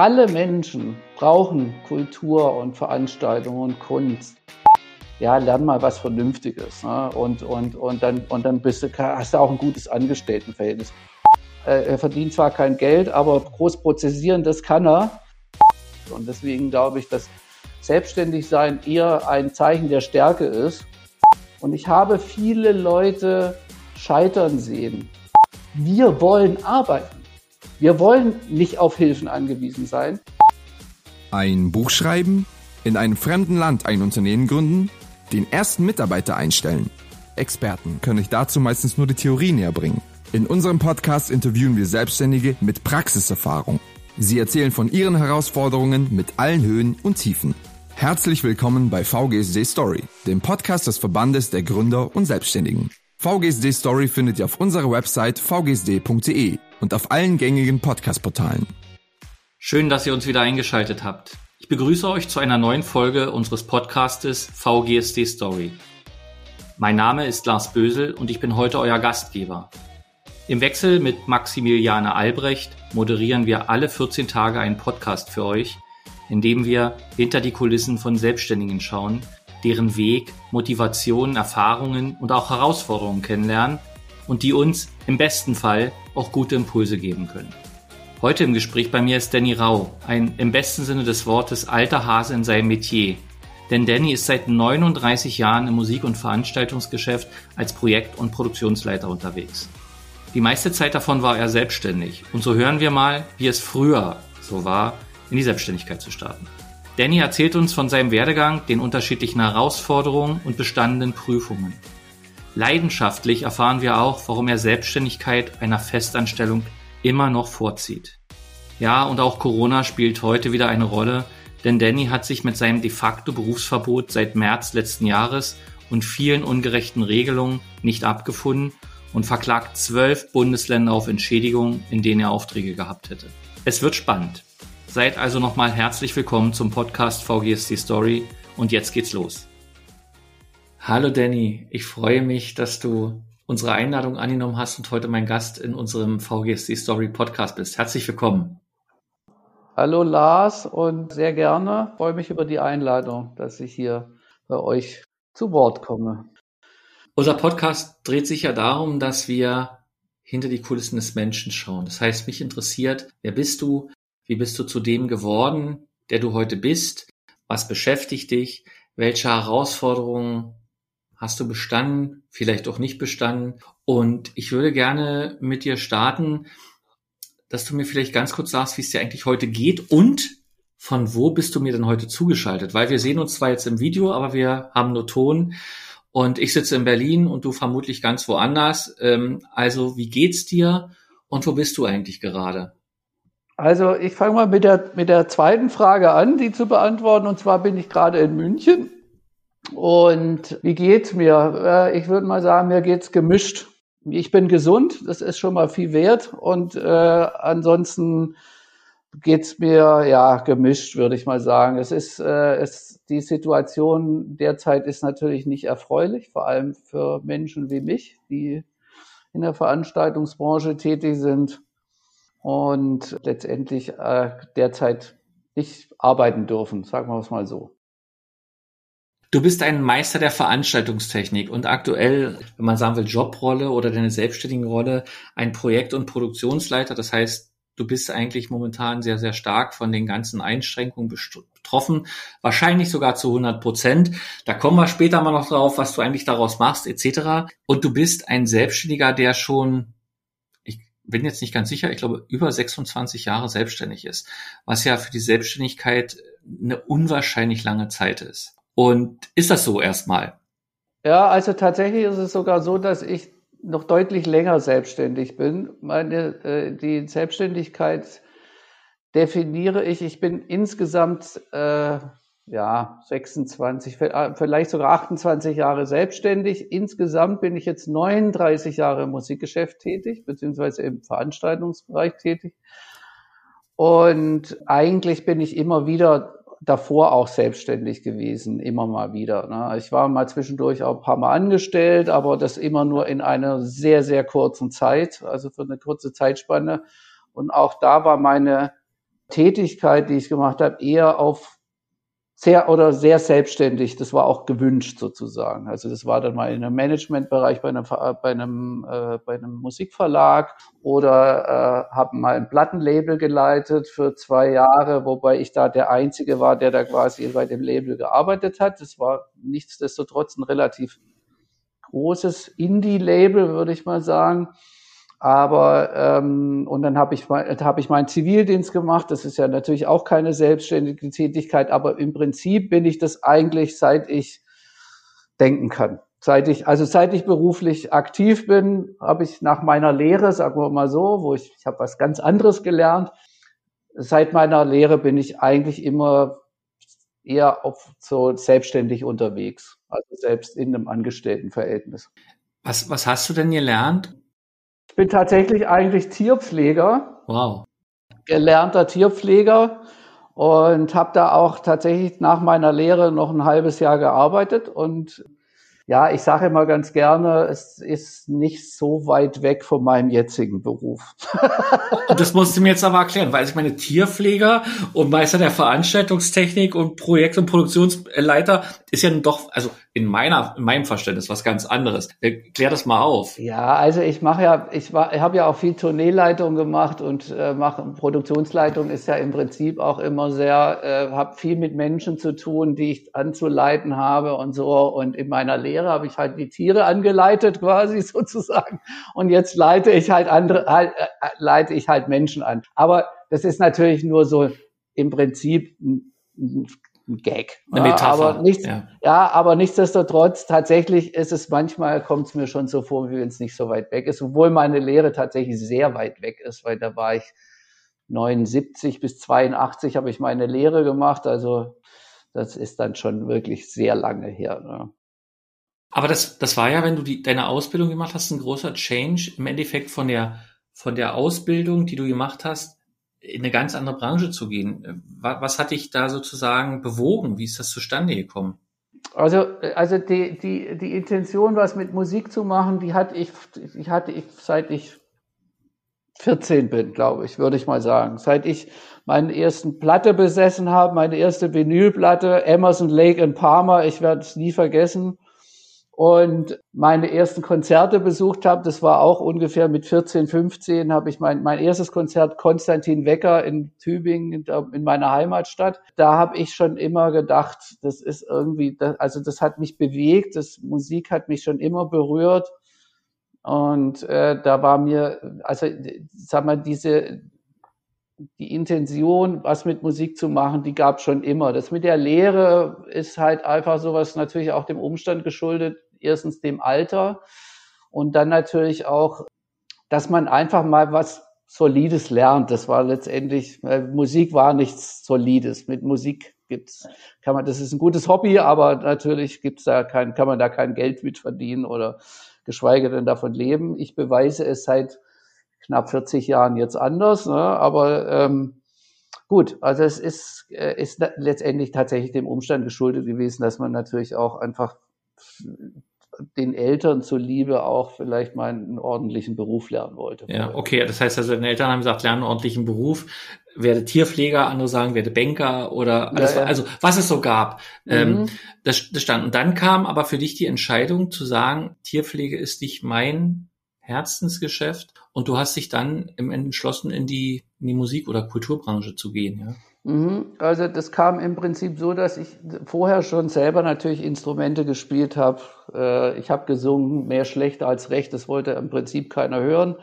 alle Menschen brauchen Kultur und Veranstaltungen und Kunst. Ja, lern mal was Vernünftiges. Ne? Und, und, und dann, und dann bist du, hast du auch ein gutes Angestelltenverhältnis. Äh, er verdient zwar kein Geld, aber groß prozessieren, das kann er. Und deswegen glaube ich, dass Selbstständigsein eher ein Zeichen der Stärke ist. Und ich habe viele Leute scheitern sehen. Wir wollen arbeiten. Wir wollen nicht auf Hilfen angewiesen sein. Ein Buch schreiben, in einem fremden Land ein Unternehmen gründen, den ersten Mitarbeiter einstellen. Experten können euch dazu meistens nur die Theorie näher bringen. In unserem Podcast interviewen wir Selbstständige mit Praxiserfahrung. Sie erzählen von ihren Herausforderungen mit allen Höhen und Tiefen. Herzlich willkommen bei VGSD Story, dem Podcast des Verbandes der Gründer und Selbstständigen. VGSD Story findet ihr auf unserer Website vgsd.de und auf allen gängigen Podcast-Portalen. Schön, dass ihr uns wieder eingeschaltet habt. Ich begrüße euch zu einer neuen Folge unseres Podcastes VGSD Story. Mein Name ist Lars Bösel und ich bin heute euer Gastgeber. Im Wechsel mit Maximiliane Albrecht moderieren wir alle 14 Tage einen Podcast für euch, in dem wir hinter die Kulissen von Selbstständigen schauen, deren Weg, Motivation, Erfahrungen und auch Herausforderungen kennenlernen und die uns im besten Fall auch gute Impulse geben können. Heute im Gespräch bei mir ist Danny Rau, ein im besten Sinne des Wortes alter Hase in seinem Metier. Denn Danny ist seit 39 Jahren im Musik- und Veranstaltungsgeschäft als Projekt- und Produktionsleiter unterwegs. Die meiste Zeit davon war er selbstständig. Und so hören wir mal, wie es früher so war, in die Selbstständigkeit zu starten. Danny erzählt uns von seinem Werdegang, den unterschiedlichen Herausforderungen und bestandenen Prüfungen. Leidenschaftlich erfahren wir auch, warum er Selbstständigkeit einer Festanstellung immer noch vorzieht. Ja, und auch Corona spielt heute wieder eine Rolle, denn Danny hat sich mit seinem de facto Berufsverbot seit März letzten Jahres und vielen ungerechten Regelungen nicht abgefunden und verklagt zwölf Bundesländer auf Entschädigung, in denen er Aufträge gehabt hätte. Es wird spannend. Seid also nochmal herzlich willkommen zum Podcast VGSD Story und jetzt geht's los. Hallo Danny, ich freue mich, dass du unsere Einladung angenommen hast und heute mein Gast in unserem VGSD Story Podcast bist. Herzlich willkommen. Hallo Lars und sehr gerne. Ich freue mich über die Einladung, dass ich hier bei euch zu Wort komme. Unser Podcast dreht sich ja darum, dass wir hinter die Kulissen des Menschen schauen. Das heißt, mich interessiert, wer bist du? Wie bist du zu dem geworden, der du heute bist? Was beschäftigt dich? Welche Herausforderungen Hast du bestanden? Vielleicht auch nicht bestanden? Und ich würde gerne mit dir starten, dass du mir vielleicht ganz kurz sagst, wie es dir eigentlich heute geht und von wo bist du mir denn heute zugeschaltet? Weil wir sehen uns zwar jetzt im Video, aber wir haben nur Ton und ich sitze in Berlin und du vermutlich ganz woanders. Ähm, also wie geht's dir und wo bist du eigentlich gerade? Also ich fange mal mit der, mit der zweiten Frage an, die zu beantworten. Und zwar bin ich gerade in München und wie geht's mir? Ich würde mal sagen, mir geht's gemischt. Ich bin gesund, das ist schon mal viel wert. Und äh, ansonsten geht's mir ja gemischt, würde ich mal sagen. Es ist, äh, es, die Situation derzeit ist natürlich nicht erfreulich, vor allem für Menschen wie mich, die in der Veranstaltungsbranche tätig sind und letztendlich äh, derzeit nicht arbeiten dürfen, sagen wir es mal so. Du bist ein Meister der Veranstaltungstechnik und aktuell, wenn man sagen will, Jobrolle oder deine selbstständige Rolle, ein Projekt- und Produktionsleiter. Das heißt, du bist eigentlich momentan sehr, sehr stark von den ganzen Einschränkungen betroffen, wahrscheinlich sogar zu 100 Prozent. Da kommen wir später mal noch drauf, was du eigentlich daraus machst, etc. Und du bist ein Selbstständiger, der schon, ich bin jetzt nicht ganz sicher, ich glaube, über 26 Jahre selbstständig ist, was ja für die Selbstständigkeit eine unwahrscheinlich lange Zeit ist. Und ist das so erstmal? Ja, also tatsächlich ist es sogar so, dass ich noch deutlich länger selbstständig bin. Meine, äh, die Selbstständigkeit definiere ich, ich bin insgesamt äh, ja 26, äh, vielleicht sogar 28 Jahre selbstständig. Insgesamt bin ich jetzt 39 Jahre im Musikgeschäft tätig, beziehungsweise im Veranstaltungsbereich tätig. Und eigentlich bin ich immer wieder davor auch selbstständig gewesen, immer mal wieder. Ne? Ich war mal zwischendurch auch ein paar Mal angestellt, aber das immer nur in einer sehr, sehr kurzen Zeit, also für eine kurze Zeitspanne. Und auch da war meine Tätigkeit, die ich gemacht habe, eher auf sehr oder sehr selbstständig. Das war auch gewünscht sozusagen. Also das war dann mal in einem Managementbereich bei einem bei einem äh, bei einem Musikverlag oder äh, habe mal ein Plattenlabel geleitet für zwei Jahre, wobei ich da der einzige war, der da quasi bei dem Label gearbeitet hat. Das war nichtsdestotrotz ein relativ großes Indie-Label, würde ich mal sagen. Aber ähm, und dann habe ich hab ich meinen Zivildienst gemacht. Das ist ja natürlich auch keine selbstständige Tätigkeit, aber im Prinzip bin ich das eigentlich, seit ich denken kann. Seit ich, also seit ich beruflich aktiv bin, habe ich nach meiner Lehre, sagen wir mal so, wo ich, ich habe was ganz anderes gelernt. Seit meiner Lehre bin ich eigentlich immer eher auf so selbstständig unterwegs, also selbst in einem Angestelltenverhältnis. Was, was hast du denn gelernt? Ich bin tatsächlich eigentlich Tierpfleger. Wow. Gelernter Tierpfleger und habe da auch tatsächlich nach meiner Lehre noch ein halbes Jahr gearbeitet und ja, ich sage immer ganz gerne, es ist nicht so weit weg von meinem jetzigen Beruf. das musst du mir jetzt aber erklären, weil ich meine Tierpfleger und Meister der Veranstaltungstechnik und Projekt- und Produktionsleiter ist ja doch, also in meiner, in meinem Verständnis was ganz anderes. Klär das mal auf. Ja, also ich mache ja, ich, war, ich habe ja auch viel Tourneeleitung gemacht und äh, mache Produktionsleitung ist ja im Prinzip auch immer sehr, äh, habe viel mit Menschen zu tun, die ich anzuleiten habe und so. Und in meiner Lehre habe ich halt die Tiere angeleitet quasi sozusagen. Und jetzt leite ich halt andere, halt, äh, leite ich halt Menschen an. Aber das ist natürlich nur so im Prinzip ein, Gag. Eine Metapher. Aber nichts, ja. ja. aber nichtsdestotrotz, tatsächlich ist es manchmal, kommt es mir schon so vor, wie wenn es nicht so weit weg ist, obwohl meine Lehre tatsächlich sehr weit weg ist, weil da war ich 79 bis 82 habe ich meine Lehre gemacht, also das ist dann schon wirklich sehr lange her. Ne? Aber das, das war ja, wenn du die, deine Ausbildung gemacht hast, ein großer Change im Endeffekt von der, von der Ausbildung, die du gemacht hast, in eine ganz andere Branche zu gehen. Was, was hat dich da sozusagen bewogen? Wie ist das zustande gekommen? Also, also die, die, die Intention, was mit Musik zu machen, die hatte ich, die hatte ich, seit ich 14 bin, glaube ich, würde ich mal sagen. Seit ich meinen ersten Platte besessen habe, meine erste Vinylplatte, Emerson Lake in Palmer, ich werde es nie vergessen und meine ersten Konzerte besucht habe. Das war auch ungefähr mit 14, 15 habe ich mein, mein erstes Konzert Konstantin Wecker in Tübingen in meiner Heimatstadt. Da habe ich schon immer gedacht, das ist irgendwie, also das hat mich bewegt, das Musik hat mich schon immer berührt. Und äh, da war mir, also sag mal, diese die Intention, was mit Musik zu machen, die gab schon immer. Das mit der Lehre ist halt einfach sowas natürlich auch dem Umstand geschuldet, erstens dem Alter und dann natürlich auch, dass man einfach mal was Solides lernt. Das war letztendlich, Musik war nichts Solides. Mit Musik gibt's, kann man, das ist ein gutes Hobby, aber natürlich gibt's da kein, kann man da kein Geld mit verdienen oder geschweige denn davon leben. Ich beweise es seit knapp 40 Jahren jetzt anders, ne? aber ähm, gut, also es ist, äh, ist letztendlich tatsächlich dem Umstand geschuldet gewesen, dass man natürlich auch einfach den Eltern zuliebe auch vielleicht mal einen ordentlichen Beruf lernen wollte. Ja, okay, das heißt also, deine Eltern haben gesagt, lerne einen ordentlichen Beruf, werde Tierpfleger, andere sagen, werde Banker oder alles, ja, ja. also was es so gab. Mhm. Ähm, das, das stand. Und dann kam aber für dich die Entscheidung zu sagen, Tierpflege ist nicht mein Herzensgeschäft und du hast dich dann entschlossen, in die, in die Musik- oder Kulturbranche zu gehen, ja? Mhm. Also das kam im Prinzip so, dass ich vorher schon selber natürlich Instrumente gespielt habe. Äh, ich habe gesungen, mehr schlecht als recht, das wollte im Prinzip keiner hören.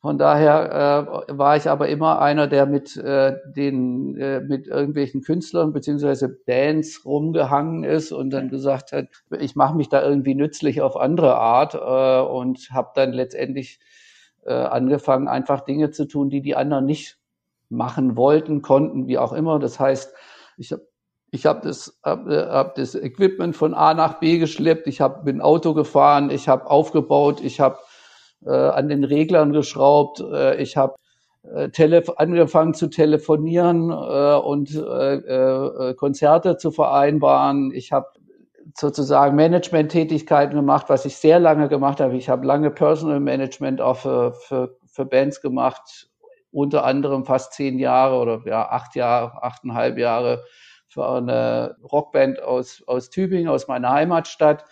Von daher äh, war ich aber immer einer, der mit äh, den mit irgendwelchen Künstlern beziehungsweise Bands rumgehangen ist und dann gesagt hat, ich mache mich da irgendwie nützlich auf andere Art und habe dann letztendlich angefangen, einfach Dinge zu tun, die die anderen nicht machen wollten, konnten, wie auch immer. Das heißt, ich habe ich hab das, hab, hab das Equipment von A nach B geschleppt, ich hab, bin Auto gefahren, ich habe aufgebaut, ich habe äh, an den Reglern geschraubt, äh, ich habe äh, angefangen zu telefonieren äh, und äh, äh, Konzerte zu vereinbaren. Ich habe sozusagen Management-Tätigkeiten gemacht, was ich sehr lange gemacht habe. Ich habe lange Personal Management auch für, für, für Bands gemacht unter anderem fast zehn Jahre oder ja, acht Jahre, achteinhalb Jahre für eine Rockband aus, aus Tübingen, aus meiner Heimatstadt,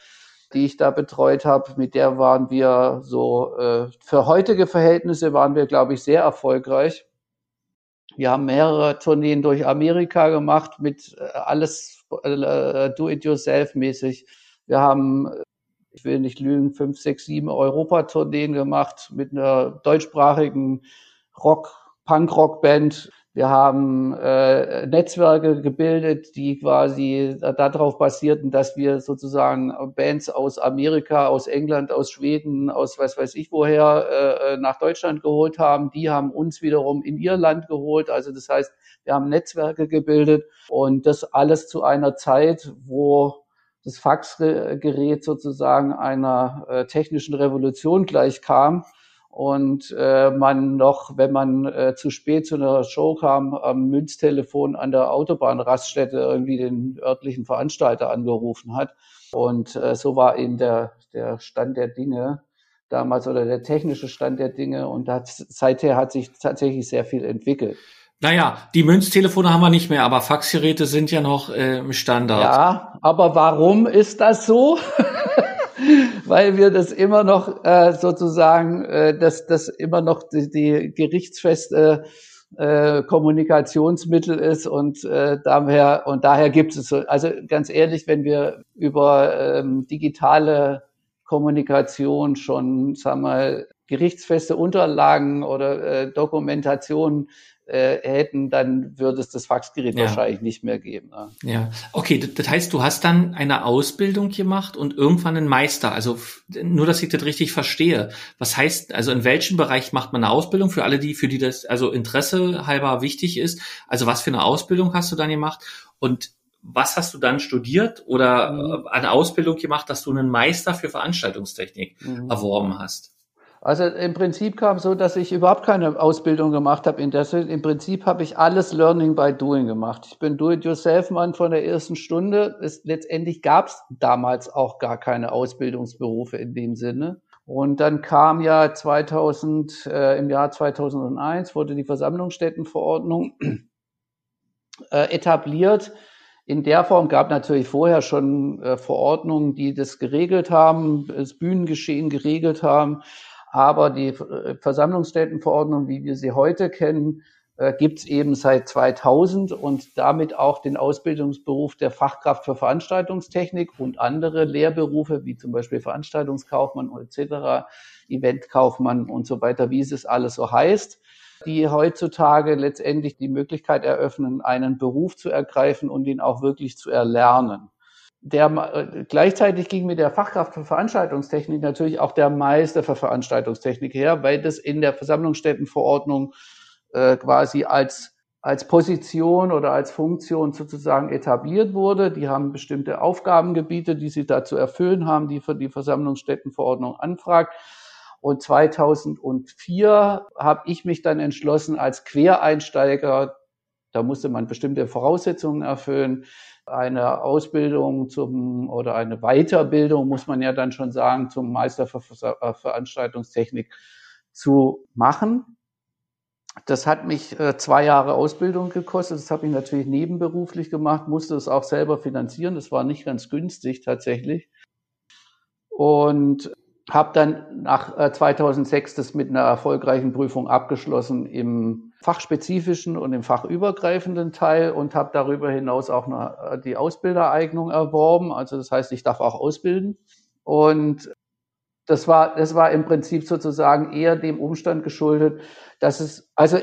die ich da betreut habe. Mit der waren wir so, äh, für heutige Verhältnisse waren wir, glaube ich, sehr erfolgreich. Wir haben mehrere Tourneen durch Amerika gemacht mit äh, alles äh, do-it-yourself-mäßig. Wir haben, ich will nicht lügen, fünf, sechs, sieben Europatourneen gemacht mit einer deutschsprachigen Rock, Punk-Rock-Band. Wir haben äh, Netzwerke gebildet, die quasi darauf basierten, dass wir sozusagen Bands aus Amerika, aus England, aus Schweden, aus was weiß ich woher äh, nach Deutschland geholt haben. Die haben uns wiederum in ihr Land geholt. Also das heißt, wir haben Netzwerke gebildet und das alles zu einer Zeit, wo das Faxgerät sozusagen einer äh, technischen Revolution gleich kam und äh, man noch, wenn man äh, zu spät zu einer Show kam, am Münztelefon an der Autobahnraststätte irgendwie den örtlichen Veranstalter angerufen hat. Und äh, so war eben der, der Stand der Dinge damals oder der technische Stand der Dinge. Und hat, seither hat sich tatsächlich sehr viel entwickelt. Naja, die Münztelefone haben wir nicht mehr, aber Faxgeräte sind ja noch äh, Standard. Ja, aber warum ist das so? weil wir das immer noch äh, sozusagen, äh, dass das immer noch die, die gerichtsfeste äh, Kommunikationsmittel ist und äh, daher und daher gibt es so. Also ganz ehrlich, wenn wir über ähm, digitale Kommunikation schon, sagen wir gerichtsfeste Unterlagen oder äh, Dokumentation äh, hätten, dann würde es das Faxgerät ja. wahrscheinlich nicht mehr geben. Ne? Ja, okay, das heißt, du hast dann eine Ausbildung gemacht und irgendwann einen Meister. Also nur, dass ich das richtig verstehe. Was heißt, also in welchem Bereich macht man eine Ausbildung für alle, die, für die das also Interesse halber wichtig ist? Also was für eine Ausbildung hast du dann gemacht? Und was hast du dann studiert oder mhm. eine Ausbildung gemacht, dass du einen Meister für Veranstaltungstechnik mhm. erworben hast? Also im Prinzip kam so, dass ich überhaupt keine Ausbildung gemacht habe. In der, Im Prinzip habe ich alles Learning by Doing gemacht. Ich bin Do-it-yourself-Mann von der ersten Stunde. Es, letztendlich gab es damals auch gar keine Ausbildungsberufe in dem Sinne. Und dann kam ja 2000, äh, im Jahr 2001 wurde die Versammlungsstättenverordnung äh, etabliert. In der Form gab natürlich vorher schon äh, Verordnungen, die das geregelt haben, das Bühnengeschehen geregelt haben. Aber die äh, Versammlungsstättenverordnung, wie wir sie heute kennen, äh, gibt es eben seit 2000 und damit auch den Ausbildungsberuf der Fachkraft für Veranstaltungstechnik und andere Lehrberufe, wie zum Beispiel Veranstaltungskaufmann etc., Eventkaufmann und so weiter, wie es alles so heißt, die heutzutage letztendlich die Möglichkeit eröffnen, einen Beruf zu ergreifen und ihn auch wirklich zu erlernen der, äh, gleichzeitig ging mit der Fachkraft für Veranstaltungstechnik natürlich auch der Meister für Veranstaltungstechnik her, weil das in der Versammlungsstättenverordnung äh, quasi als, als Position oder als Funktion sozusagen etabliert wurde. Die haben bestimmte Aufgabengebiete, die sie da zu erfüllen haben, die für die Versammlungsstättenverordnung anfragt. Und 2004 habe ich mich dann entschlossen, als Quereinsteiger, da musste man bestimmte Voraussetzungen erfüllen, eine Ausbildung zum oder eine Weiterbildung, muss man ja dann schon sagen, zum Meister für äh, Veranstaltungstechnik zu machen. Das hat mich äh, zwei Jahre Ausbildung gekostet. Das habe ich natürlich nebenberuflich gemacht, musste es auch selber finanzieren. Das war nicht ganz günstig tatsächlich. Und habe dann nach 2006 äh, das mit einer erfolgreichen Prüfung abgeschlossen im fachspezifischen und im fachübergreifenden Teil und habe darüber hinaus auch eine, äh, die Ausbildereignung erworben. Also das heißt, ich darf auch ausbilden. Und das war, das war im Prinzip sozusagen eher dem Umstand geschuldet, dass es, also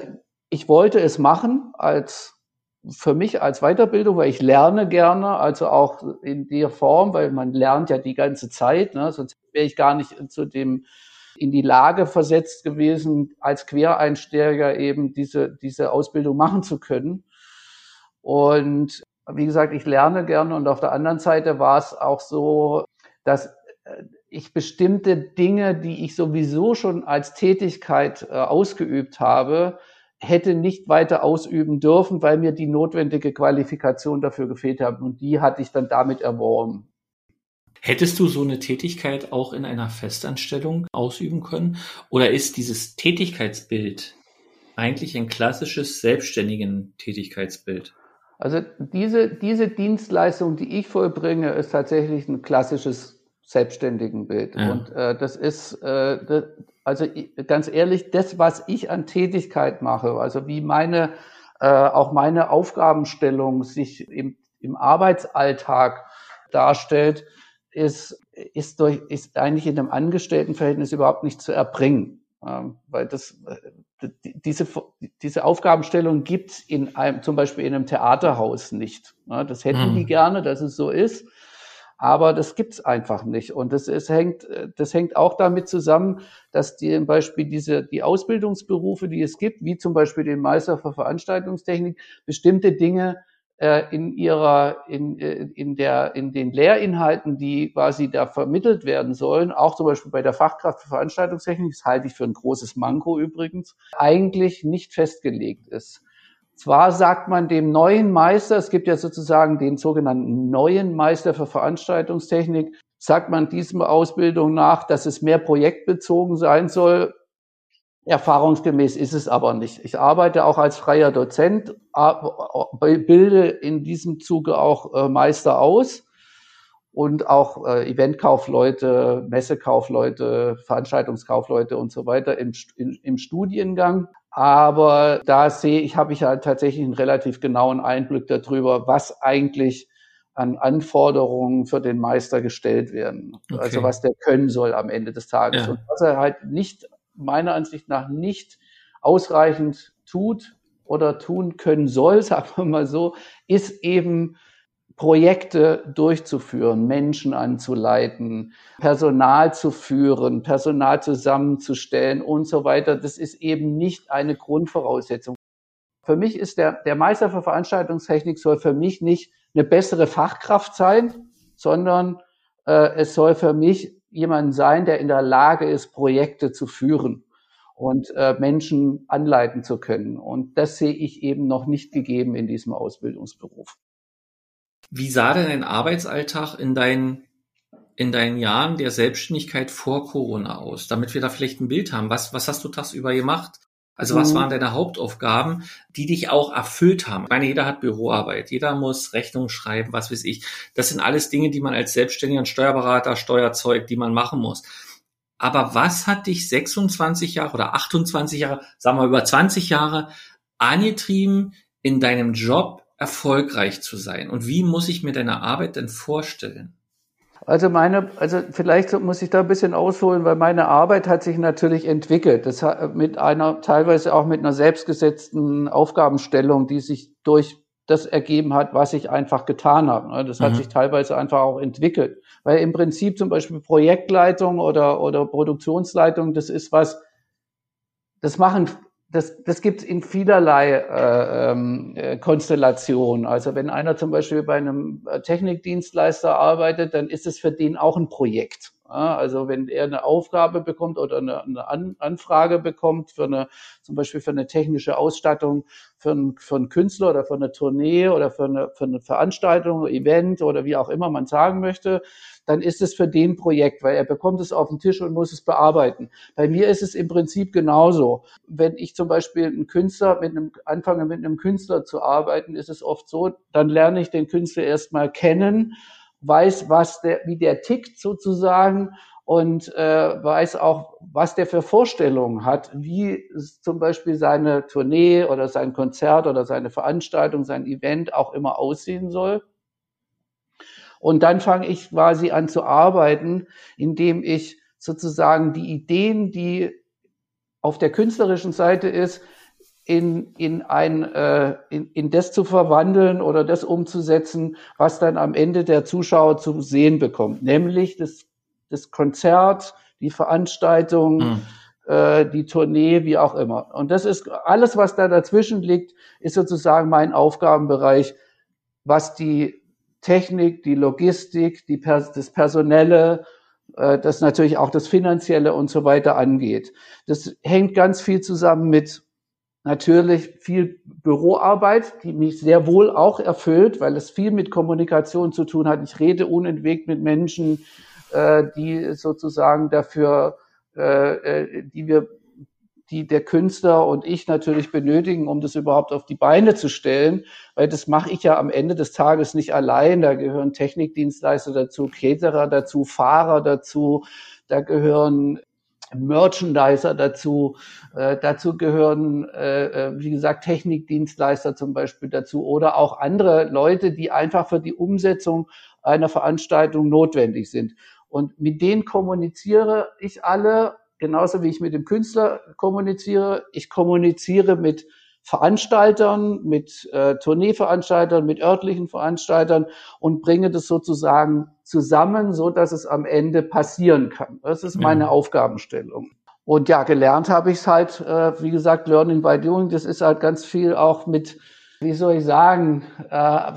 ich wollte es machen als für mich als Weiterbildung, weil ich lerne gerne, also auch in der Form, weil man lernt ja die ganze Zeit, ne? sonst wäre ich gar nicht zu dem in die Lage versetzt gewesen, als Quereinsteiger eben diese, diese Ausbildung machen zu können. Und wie gesagt, ich lerne gerne und auf der anderen Seite war es auch so, dass äh, ich bestimmte Dinge, die ich sowieso schon als Tätigkeit äh, ausgeübt habe, hätte nicht weiter ausüben dürfen, weil mir die notwendige Qualifikation dafür gefehlt hat. Und die hatte ich dann damit erworben. Hättest du so eine Tätigkeit auch in einer Festanstellung ausüben können? Oder ist dieses Tätigkeitsbild eigentlich ein klassisches selbstständigen Tätigkeitsbild? Also diese, diese Dienstleistung, die ich vollbringe, ist tatsächlich ein klassisches Selbstständigenbild. Ja. Und äh, das ist, äh, das, also ganz ehrlich, das, was ich an Tätigkeit mache, also wie meine, äh, auch meine Aufgabenstellung sich im, im Arbeitsalltag darstellt, ist, ist, durch, ist eigentlich in einem Angestelltenverhältnis überhaupt nicht zu erbringen. Ähm, weil das, äh, diese, diese Aufgabenstellung gibt's in einem, zum Beispiel in einem Theaterhaus nicht. Ja, das hätten mhm. die gerne, dass es so ist. Aber das gibt's einfach nicht. Und das ist, hängt, das hängt auch damit zusammen, dass die zum Beispiel diese, die Ausbildungsberufe, die es gibt, wie zum Beispiel den Meister für Veranstaltungstechnik, bestimmte Dinge äh, in ihrer, in, äh, in der, in den Lehrinhalten, die quasi da vermittelt werden sollen, auch zum Beispiel bei der Fachkraft für Veranstaltungstechnik, das halte ich für ein großes Manko übrigens, eigentlich nicht festgelegt ist. Zwar sagt man dem neuen Meister, es gibt ja sozusagen den sogenannten neuen Meister für Veranstaltungstechnik, sagt man diesem Ausbildung nach, dass es mehr projektbezogen sein soll. Erfahrungsgemäß ist es aber nicht. Ich arbeite auch als freier Dozent, bilde in diesem Zuge auch äh, Meister aus und auch äh, Eventkaufleute, Messekaufleute, Veranstaltungskaufleute und so weiter im Studiengang. Aber da sehe ich, habe ich halt tatsächlich einen relativ genauen Einblick darüber, was eigentlich an Anforderungen für den Meister gestellt werden. Okay. Also was der können soll am Ende des Tages. Ja. Und was er halt nicht meiner Ansicht nach nicht ausreichend tut oder tun können soll, sagen wir mal so, ist eben Projekte durchzuführen, Menschen anzuleiten, Personal zu führen, Personal zusammenzustellen und so weiter. Das ist eben nicht eine Grundvoraussetzung. Für mich ist der, der Meister für Veranstaltungstechnik soll für mich nicht eine bessere Fachkraft sein, sondern äh, es soll für mich jemand sein, der in der Lage ist, Projekte zu führen und äh, Menschen anleiten zu können. Und das sehe ich eben noch nicht gegeben in diesem Ausbildungsberuf. Wie sah denn dein Arbeitsalltag in deinen, in deinen Jahren der Selbstständigkeit vor Corona aus? Damit wir da vielleicht ein Bild haben. Was, was hast du tagsüber gemacht? Also was mhm. waren deine Hauptaufgaben, die dich auch erfüllt haben? Ich meine, jeder hat Büroarbeit, jeder muss Rechnungen schreiben, was weiß ich. Das sind alles Dinge, die man als Selbstständiger, Steuerberater, Steuerzeug, die man machen muss. Aber was hat dich 26 Jahre oder 28 Jahre, sagen wir über 20 Jahre angetrieben, in deinem Job erfolgreich zu sein? Und wie muss ich mir deine Arbeit denn vorstellen? Also meine, also vielleicht muss ich da ein bisschen ausholen, weil meine Arbeit hat sich natürlich entwickelt. Das hat mit einer, teilweise auch mit einer selbstgesetzten Aufgabenstellung, die sich durch das ergeben hat, was ich einfach getan habe. Das hat mhm. sich teilweise einfach auch entwickelt. Weil im Prinzip zum Beispiel Projektleitung oder, oder Produktionsleitung, das ist was, das machen das, das gibt es in vielerlei äh, ähm, äh, Konstellationen. Also wenn einer zum Beispiel bei einem äh, Technikdienstleister arbeitet, dann ist es für den auch ein Projekt. Also wenn er eine Aufgabe bekommt oder eine, eine An Anfrage bekommt für eine, zum Beispiel für eine technische Ausstattung für einen, für einen Künstler oder für eine Tournee oder für eine, für eine Veranstaltung, Event oder wie auch immer man sagen möchte, dann ist es für den Projekt, weil er bekommt es auf den Tisch und muss es bearbeiten. Bei mir ist es im Prinzip genauso. Wenn ich zum Beispiel einen Künstler mit einem, anfange mit einem Künstler zu arbeiten, ist es oft so, dann lerne ich den Künstler erstmal kennen, weiß, was der, wie der tickt sozusagen und äh, weiß auch, was der für Vorstellungen hat, wie zum Beispiel seine Tournee oder sein Konzert oder seine Veranstaltung, sein Event auch immer aussehen soll. Und dann fange ich quasi an zu arbeiten, indem ich sozusagen die Ideen, die auf der künstlerischen Seite ist, in, in, ein, äh, in, in das zu verwandeln oder das umzusetzen, was dann am Ende der Zuschauer zu sehen bekommt, nämlich das, das Konzert, die Veranstaltung, mhm. äh, die Tournee, wie auch immer. Und das ist alles, was da dazwischen liegt, ist sozusagen mein Aufgabenbereich, was die Technik, die Logistik, die, das Personelle, äh, das natürlich auch das Finanzielle und so weiter angeht. Das hängt ganz viel zusammen mit natürlich viel Büroarbeit, die mich sehr wohl auch erfüllt, weil es viel mit Kommunikation zu tun hat. Ich rede unentwegt mit Menschen, äh, die sozusagen dafür, äh, die wir die der Künstler und ich natürlich benötigen, um das überhaupt auf die Beine zu stellen. Weil das mache ich ja am Ende des Tages nicht allein. Da gehören Technikdienstleister dazu, Caterer dazu, Fahrer dazu, da gehören Merchandiser dazu. Äh, dazu gehören, äh, äh, wie gesagt, Technikdienstleister zum Beispiel dazu oder auch andere Leute, die einfach für die Umsetzung einer Veranstaltung notwendig sind. Und mit denen kommuniziere ich alle, genauso wie ich mit dem Künstler kommuniziere. Ich kommuniziere mit Veranstaltern, mit äh, Tourneeveranstaltern, mit örtlichen Veranstaltern und bringe das sozusagen zusammen, so dass es am Ende passieren kann. Das ist meine ja. Aufgabenstellung. Und ja, gelernt habe ich es halt, äh, wie gesagt, Learning by Doing. Das ist halt ganz viel auch mit, wie soll ich sagen, äh,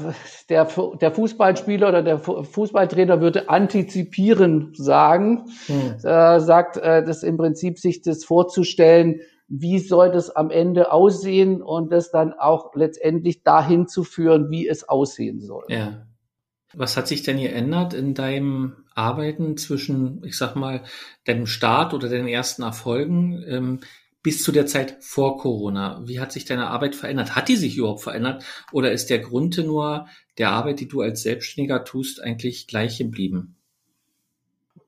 der, der Fußballspieler oder der Fußballtrainer würde antizipieren sagen, hm. äh, sagt äh, das im Prinzip sich das vorzustellen, wie soll das am Ende aussehen und das dann auch letztendlich dahin zu führen, wie es aussehen soll. Ja. Was hat sich denn geändert in deinem Arbeiten zwischen, ich sag mal, deinem Start oder deinen ersten Erfolgen ähm, bis zu der Zeit vor Corona? Wie hat sich deine Arbeit verändert? Hat die sich überhaupt verändert? Oder ist der Grundtenor der Arbeit, die du als Selbstständiger tust, eigentlich gleich geblieben?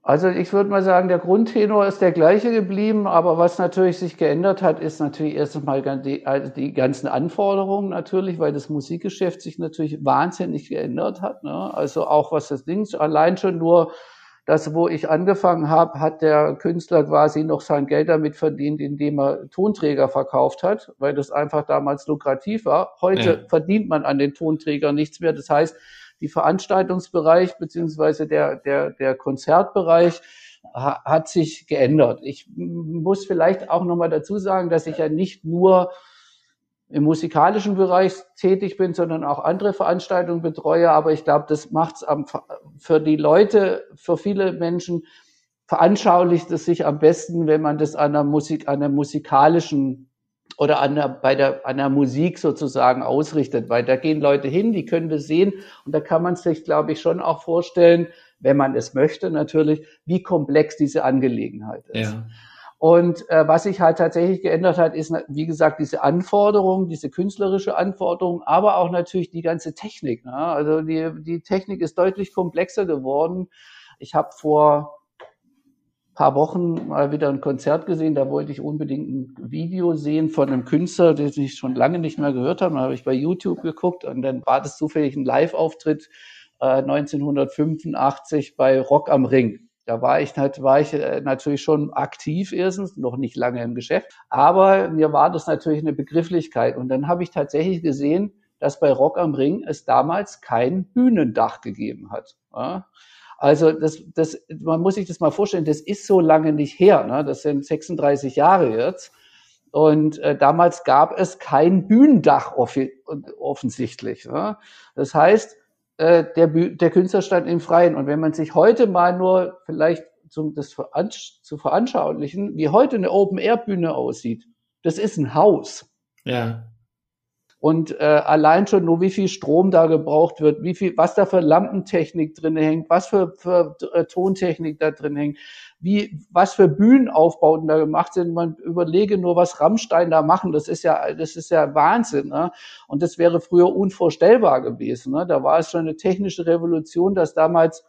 Also ich würde mal sagen, der Grundtenor ist der gleiche geblieben, aber was natürlich sich geändert hat, ist natürlich erst einmal die, also die ganzen Anforderungen natürlich, weil das Musikgeschäft sich natürlich wahnsinnig geändert hat. Ne? Also auch was das Ding, allein schon nur das, wo ich angefangen habe, hat der Künstler quasi noch sein Geld damit verdient, indem er Tonträger verkauft hat, weil das einfach damals lukrativ war. Heute ja. verdient man an den Tonträgern nichts mehr. Das heißt, die Veranstaltungsbereich beziehungsweise der, der, der Konzertbereich hat sich geändert. Ich muss vielleicht auch nochmal dazu sagen, dass ich ja nicht nur im musikalischen Bereich tätig bin, sondern auch andere Veranstaltungen betreue. Aber ich glaube, das macht es für die Leute, für viele Menschen veranschaulicht es sich am besten, wenn man das an der Musik, an der musikalischen oder an der, bei der, an der Musik sozusagen ausrichtet, weil da gehen Leute hin, die können das sehen und da kann man sich, glaube ich, schon auch vorstellen, wenn man es möchte natürlich, wie komplex diese Angelegenheit ist. Ja. Und äh, was sich halt tatsächlich geändert hat, ist, wie gesagt, diese Anforderung, diese künstlerische Anforderung, aber auch natürlich die ganze Technik. Ne? Also die, die Technik ist deutlich komplexer geworden. Ich habe vor paar Wochen mal wieder ein Konzert gesehen. Da wollte ich unbedingt ein Video sehen von einem Künstler, den ich schon lange nicht mehr gehört habe. Da habe ich bei YouTube geguckt und dann war das zufällig ein Live-Auftritt äh, 1985 bei Rock am Ring. Da war ich, war ich äh, natürlich schon aktiv erstens, noch nicht lange im Geschäft, aber mir war das natürlich eine Begrifflichkeit. Und dann habe ich tatsächlich gesehen, dass bei Rock am Ring es damals kein Bühnendach gegeben hat. Ja? Also das, das, man muss sich das mal vorstellen, das ist so lange nicht her. Ne? Das sind 36 Jahre jetzt. Und äh, damals gab es kein Bühnendach offensichtlich. Ne? Das heißt, äh, der, der Künstler stand im Freien. Und wenn man sich heute mal nur vielleicht zum, das zu veranschaulichen, wie heute eine Open-Air-Bühne aussieht, das ist ein Haus. Ja. Und äh, allein schon nur, wie viel Strom da gebraucht wird, wie viel, was da für Lampentechnik drin hängt, was für, für äh, Tontechnik da drin hängt, wie, was für Bühnenaufbauten da gemacht sind. Man überlege nur, was Rammstein da machen. Das ist ja, das ist ja Wahnsinn. Ne? Und das wäre früher unvorstellbar gewesen. Ne? Da war es schon eine technische Revolution, dass damals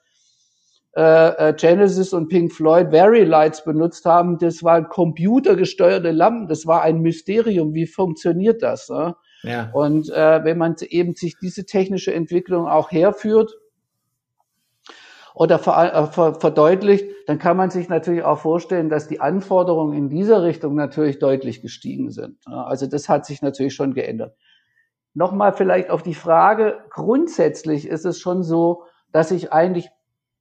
äh, äh Genesis und Pink Floyd Very Lights benutzt haben. Das waren computergesteuerte Lampen. Das war ein Mysterium. Wie funktioniert das? Ne? Ja. Und äh, wenn man eben sich diese technische Entwicklung auch herführt oder ver, äh, ver, verdeutlicht, dann kann man sich natürlich auch vorstellen, dass die Anforderungen in dieser Richtung natürlich deutlich gestiegen sind. Also das hat sich natürlich schon geändert. Nochmal vielleicht auf die Frage, grundsätzlich ist es schon so, dass ich eigentlich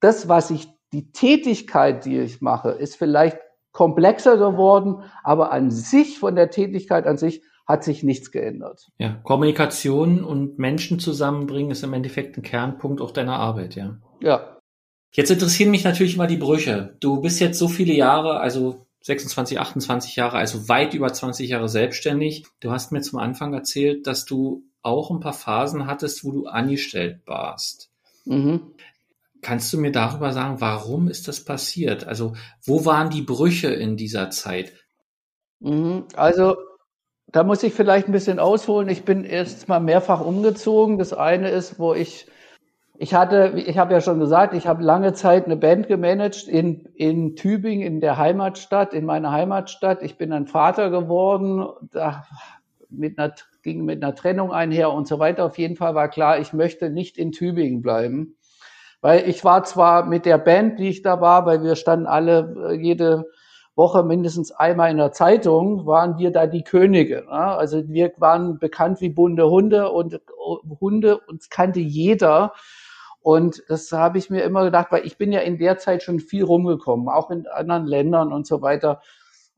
das, was ich, die Tätigkeit, die ich mache, ist vielleicht komplexer geworden, aber an sich, von der Tätigkeit an sich, hat sich nichts geändert. Ja, Kommunikation und Menschen zusammenbringen ist im Endeffekt ein Kernpunkt auch deiner Arbeit, ja. Ja. Jetzt interessieren mich natürlich mal die Brüche. Du bist jetzt so viele Jahre, also 26, 28 Jahre, also weit über 20 Jahre selbstständig. Du hast mir zum Anfang erzählt, dass du auch ein paar Phasen hattest, wo du angestellt warst. Mhm. Kannst du mir darüber sagen, warum ist das passiert? Also, wo waren die Brüche in dieser Zeit? Mhm. Also da muss ich vielleicht ein bisschen ausholen. Ich bin erst mal mehrfach umgezogen. Das eine ist, wo ich ich hatte, ich habe ja schon gesagt, ich habe lange Zeit eine Band gemanagt in, in Tübingen, in der Heimatstadt, in meiner Heimatstadt. Ich bin dann Vater geworden, da mit einer, ging mit einer Trennung einher und so weiter. Auf jeden Fall war klar, ich möchte nicht in Tübingen bleiben. Weil ich war zwar mit der Band, die ich da war, weil wir standen alle äh, jede Woche mindestens einmal in der Zeitung, waren wir da die Könige. Ne? Also wir waren bekannt wie bunte Hunde und äh, Hunde, uns kannte jeder. Und das habe ich mir immer gedacht, weil ich bin ja in der Zeit schon viel rumgekommen, auch in anderen Ländern und so weiter.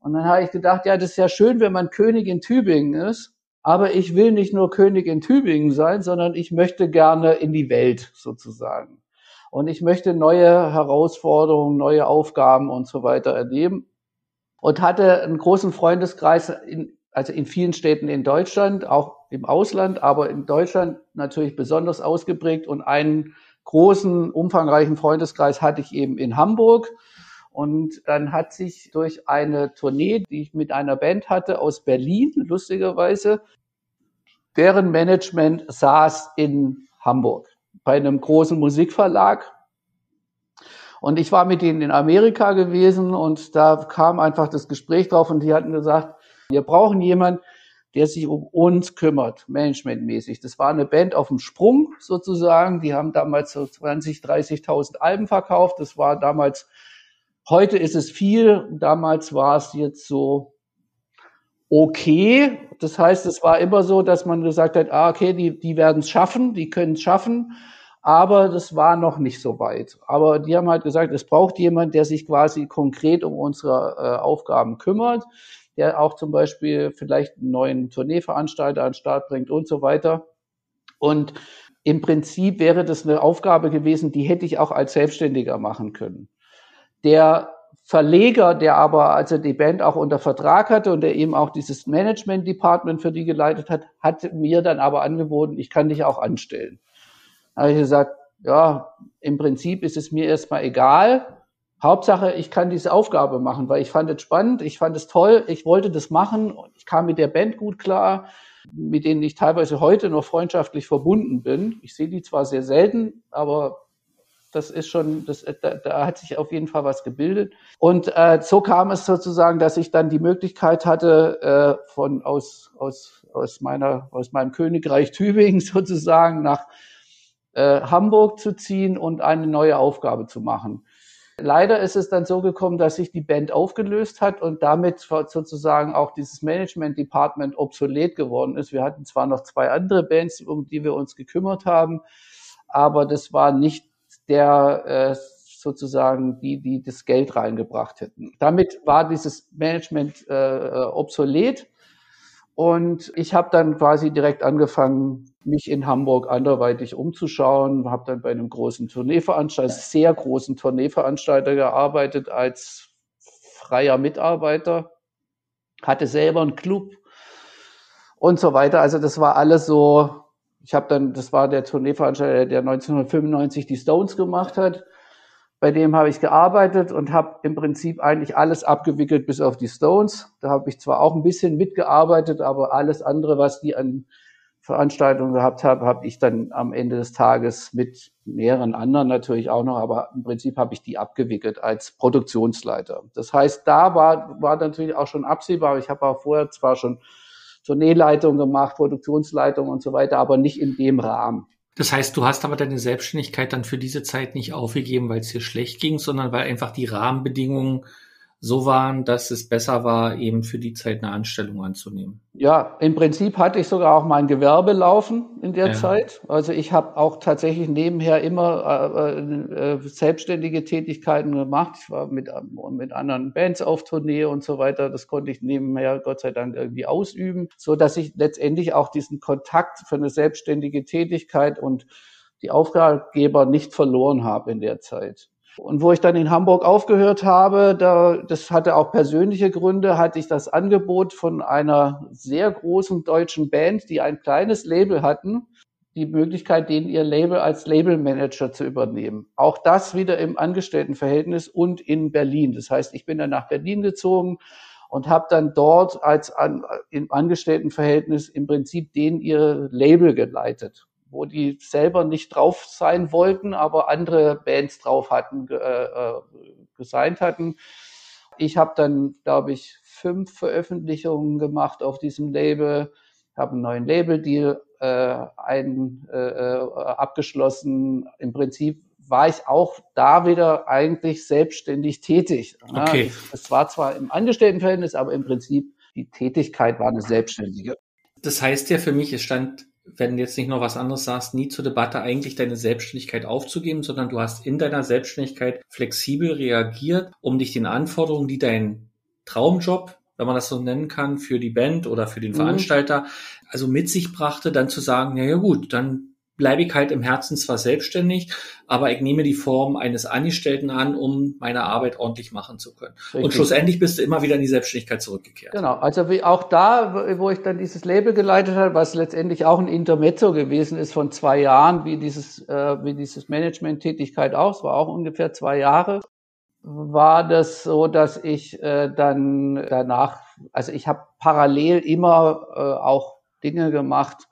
Und dann habe ich gedacht, ja, das ist ja schön, wenn man König in Tübingen ist, aber ich will nicht nur König in Tübingen sein, sondern ich möchte gerne in die Welt sozusagen. Und ich möchte neue Herausforderungen, neue Aufgaben und so weiter erleben. Und hatte einen großen Freundeskreis, in, also in vielen Städten in Deutschland, auch im Ausland, aber in Deutschland natürlich besonders ausgeprägt und einen großen, umfangreichen Freundeskreis hatte ich eben in Hamburg. Und dann hat sich durch eine Tournee, die ich mit einer Band hatte aus Berlin, lustigerweise, deren Management saß in Hamburg bei einem großen Musikverlag. Und ich war mit ihnen in Amerika gewesen und da kam einfach das Gespräch drauf und die hatten gesagt, wir brauchen jemanden, der sich um uns kümmert, managementmäßig. Das war eine Band auf dem Sprung sozusagen. Die haben damals so 20, 30.000 Alben verkauft. Das war damals, heute ist es viel. Damals war es jetzt so okay. Das heißt, es war immer so, dass man gesagt hat, ah, okay, die, die werden es schaffen, die können es schaffen. Aber das war noch nicht so weit. Aber die haben halt gesagt, es braucht jemand, der sich quasi konkret um unsere äh, Aufgaben kümmert der auch zum Beispiel vielleicht einen neuen Tourneeveranstalter an den Start bringt und so weiter. Und im Prinzip wäre das eine Aufgabe gewesen, die hätte ich auch als Selbstständiger machen können. Der Verleger, der aber also die Band auch unter Vertrag hatte und der eben auch dieses Management Department für die geleitet hat, hat mir dann aber angeboten, ich kann dich auch anstellen. Habe ich gesagt, ja, im Prinzip ist es mir erstmal egal. Hauptsache, ich kann diese Aufgabe machen, weil ich fand es spannend, ich fand es toll, ich wollte das machen ich kam mit der Band gut klar, mit denen ich teilweise heute noch freundschaftlich verbunden bin. Ich sehe die zwar sehr selten, aber das ist schon, das, da, da hat sich auf jeden Fall was gebildet. Und äh, so kam es sozusagen, dass ich dann die Möglichkeit hatte, äh, von aus, aus, aus, meiner, aus meinem Königreich Tübingen sozusagen nach äh, Hamburg zu ziehen und eine neue Aufgabe zu machen. Leider ist es dann so gekommen, dass sich die Band aufgelöst hat und damit sozusagen auch dieses Management Department obsolet geworden ist. Wir hatten zwar noch zwei andere Bands, um die wir uns gekümmert haben, aber das war nicht der äh, sozusagen die, die das Geld reingebracht hätten. Damit war dieses Management äh, obsolet und ich habe dann quasi direkt angefangen, mich in Hamburg anderweitig umzuschauen, habe dann bei einem großen Tourneeveranstalter, sehr großen Tourneeveranstalter gearbeitet als freier Mitarbeiter, hatte selber einen Club und so weiter. Also das war alles so, ich habe dann, das war der Tourneeveranstalter, der 1995 die Stones gemacht hat bei dem habe ich gearbeitet und habe im Prinzip eigentlich alles abgewickelt bis auf die Stones. Da habe ich zwar auch ein bisschen mitgearbeitet, aber alles andere, was die an Veranstaltungen gehabt haben, habe ich dann am Ende des Tages mit mehreren anderen natürlich auch noch, aber im Prinzip habe ich die abgewickelt als Produktionsleiter. Das heißt, da war, war natürlich auch schon absehbar. Ich habe auch vorher zwar schon Tourneeleitung gemacht, Produktionsleitung und so weiter, aber nicht in dem Rahmen. Das heißt, du hast aber deine Selbstständigkeit dann für diese Zeit nicht aufgegeben, weil es dir schlecht ging, sondern weil einfach die Rahmenbedingungen so waren, dass es besser war, eben für die Zeit eine Anstellung anzunehmen. Ja, im Prinzip hatte ich sogar auch mein Gewerbe laufen in der ja. Zeit. Also ich habe auch tatsächlich nebenher immer äh, äh, selbstständige Tätigkeiten gemacht. Ich war mit, mit anderen Bands auf Tournee und so weiter. Das konnte ich nebenher Gott sei Dank irgendwie ausüben, so dass ich letztendlich auch diesen Kontakt für eine selbstständige Tätigkeit und die Auftraggeber nicht verloren habe in der Zeit. Und wo ich dann in Hamburg aufgehört habe, da, das hatte auch persönliche Gründe, hatte ich das Angebot von einer sehr großen deutschen Band, die ein kleines Label hatten, die Möglichkeit, denen ihr Label als Labelmanager zu übernehmen. Auch das wieder im Angestelltenverhältnis und in Berlin. Das heißt, ich bin dann nach Berlin gezogen und habe dann dort als an, im Angestelltenverhältnis im Prinzip den ihr Label geleitet, wo die selber nicht drauf sein wollten, aber andere Bands drauf hatten, äh, äh, gesigned hatten. Ich habe dann, glaube ich, fünf Veröffentlichungen gemacht auf diesem Label, habe einen neuen Label-Deal äh, ein, äh, äh, abgeschlossen. Im Prinzip war ich auch da wieder eigentlich selbstständig tätig. Okay. Es war zwar im Angestelltenverhältnis, aber im Prinzip die Tätigkeit war eine selbstständige. Das heißt ja für mich, es stand, wenn du jetzt nicht noch was anderes sagst, nie zur Debatte eigentlich deine Selbstständigkeit aufzugeben, sondern du hast in deiner Selbstständigkeit flexibel reagiert, um dich den Anforderungen, die dein Traumjob wenn man das so nennen kann, für die Band oder für den mhm. Veranstalter, also mit sich brachte, dann zu sagen, ja, ja gut, dann bleibe ich halt im Herzen zwar selbstständig, aber ich nehme die Form eines Angestellten an, um meine Arbeit ordentlich machen zu können. Richtig. Und schlussendlich bist du immer wieder in die Selbstständigkeit zurückgekehrt. Genau, also wie auch da, wo ich dann dieses Label geleitet habe, was letztendlich auch ein Intermezzo gewesen ist von zwei Jahren, wie dieses, äh, wie dieses Management-Tätigkeit auch, es war auch ungefähr zwei Jahre war das so, dass ich äh, dann danach, also ich habe parallel immer äh, auch Dinge gemacht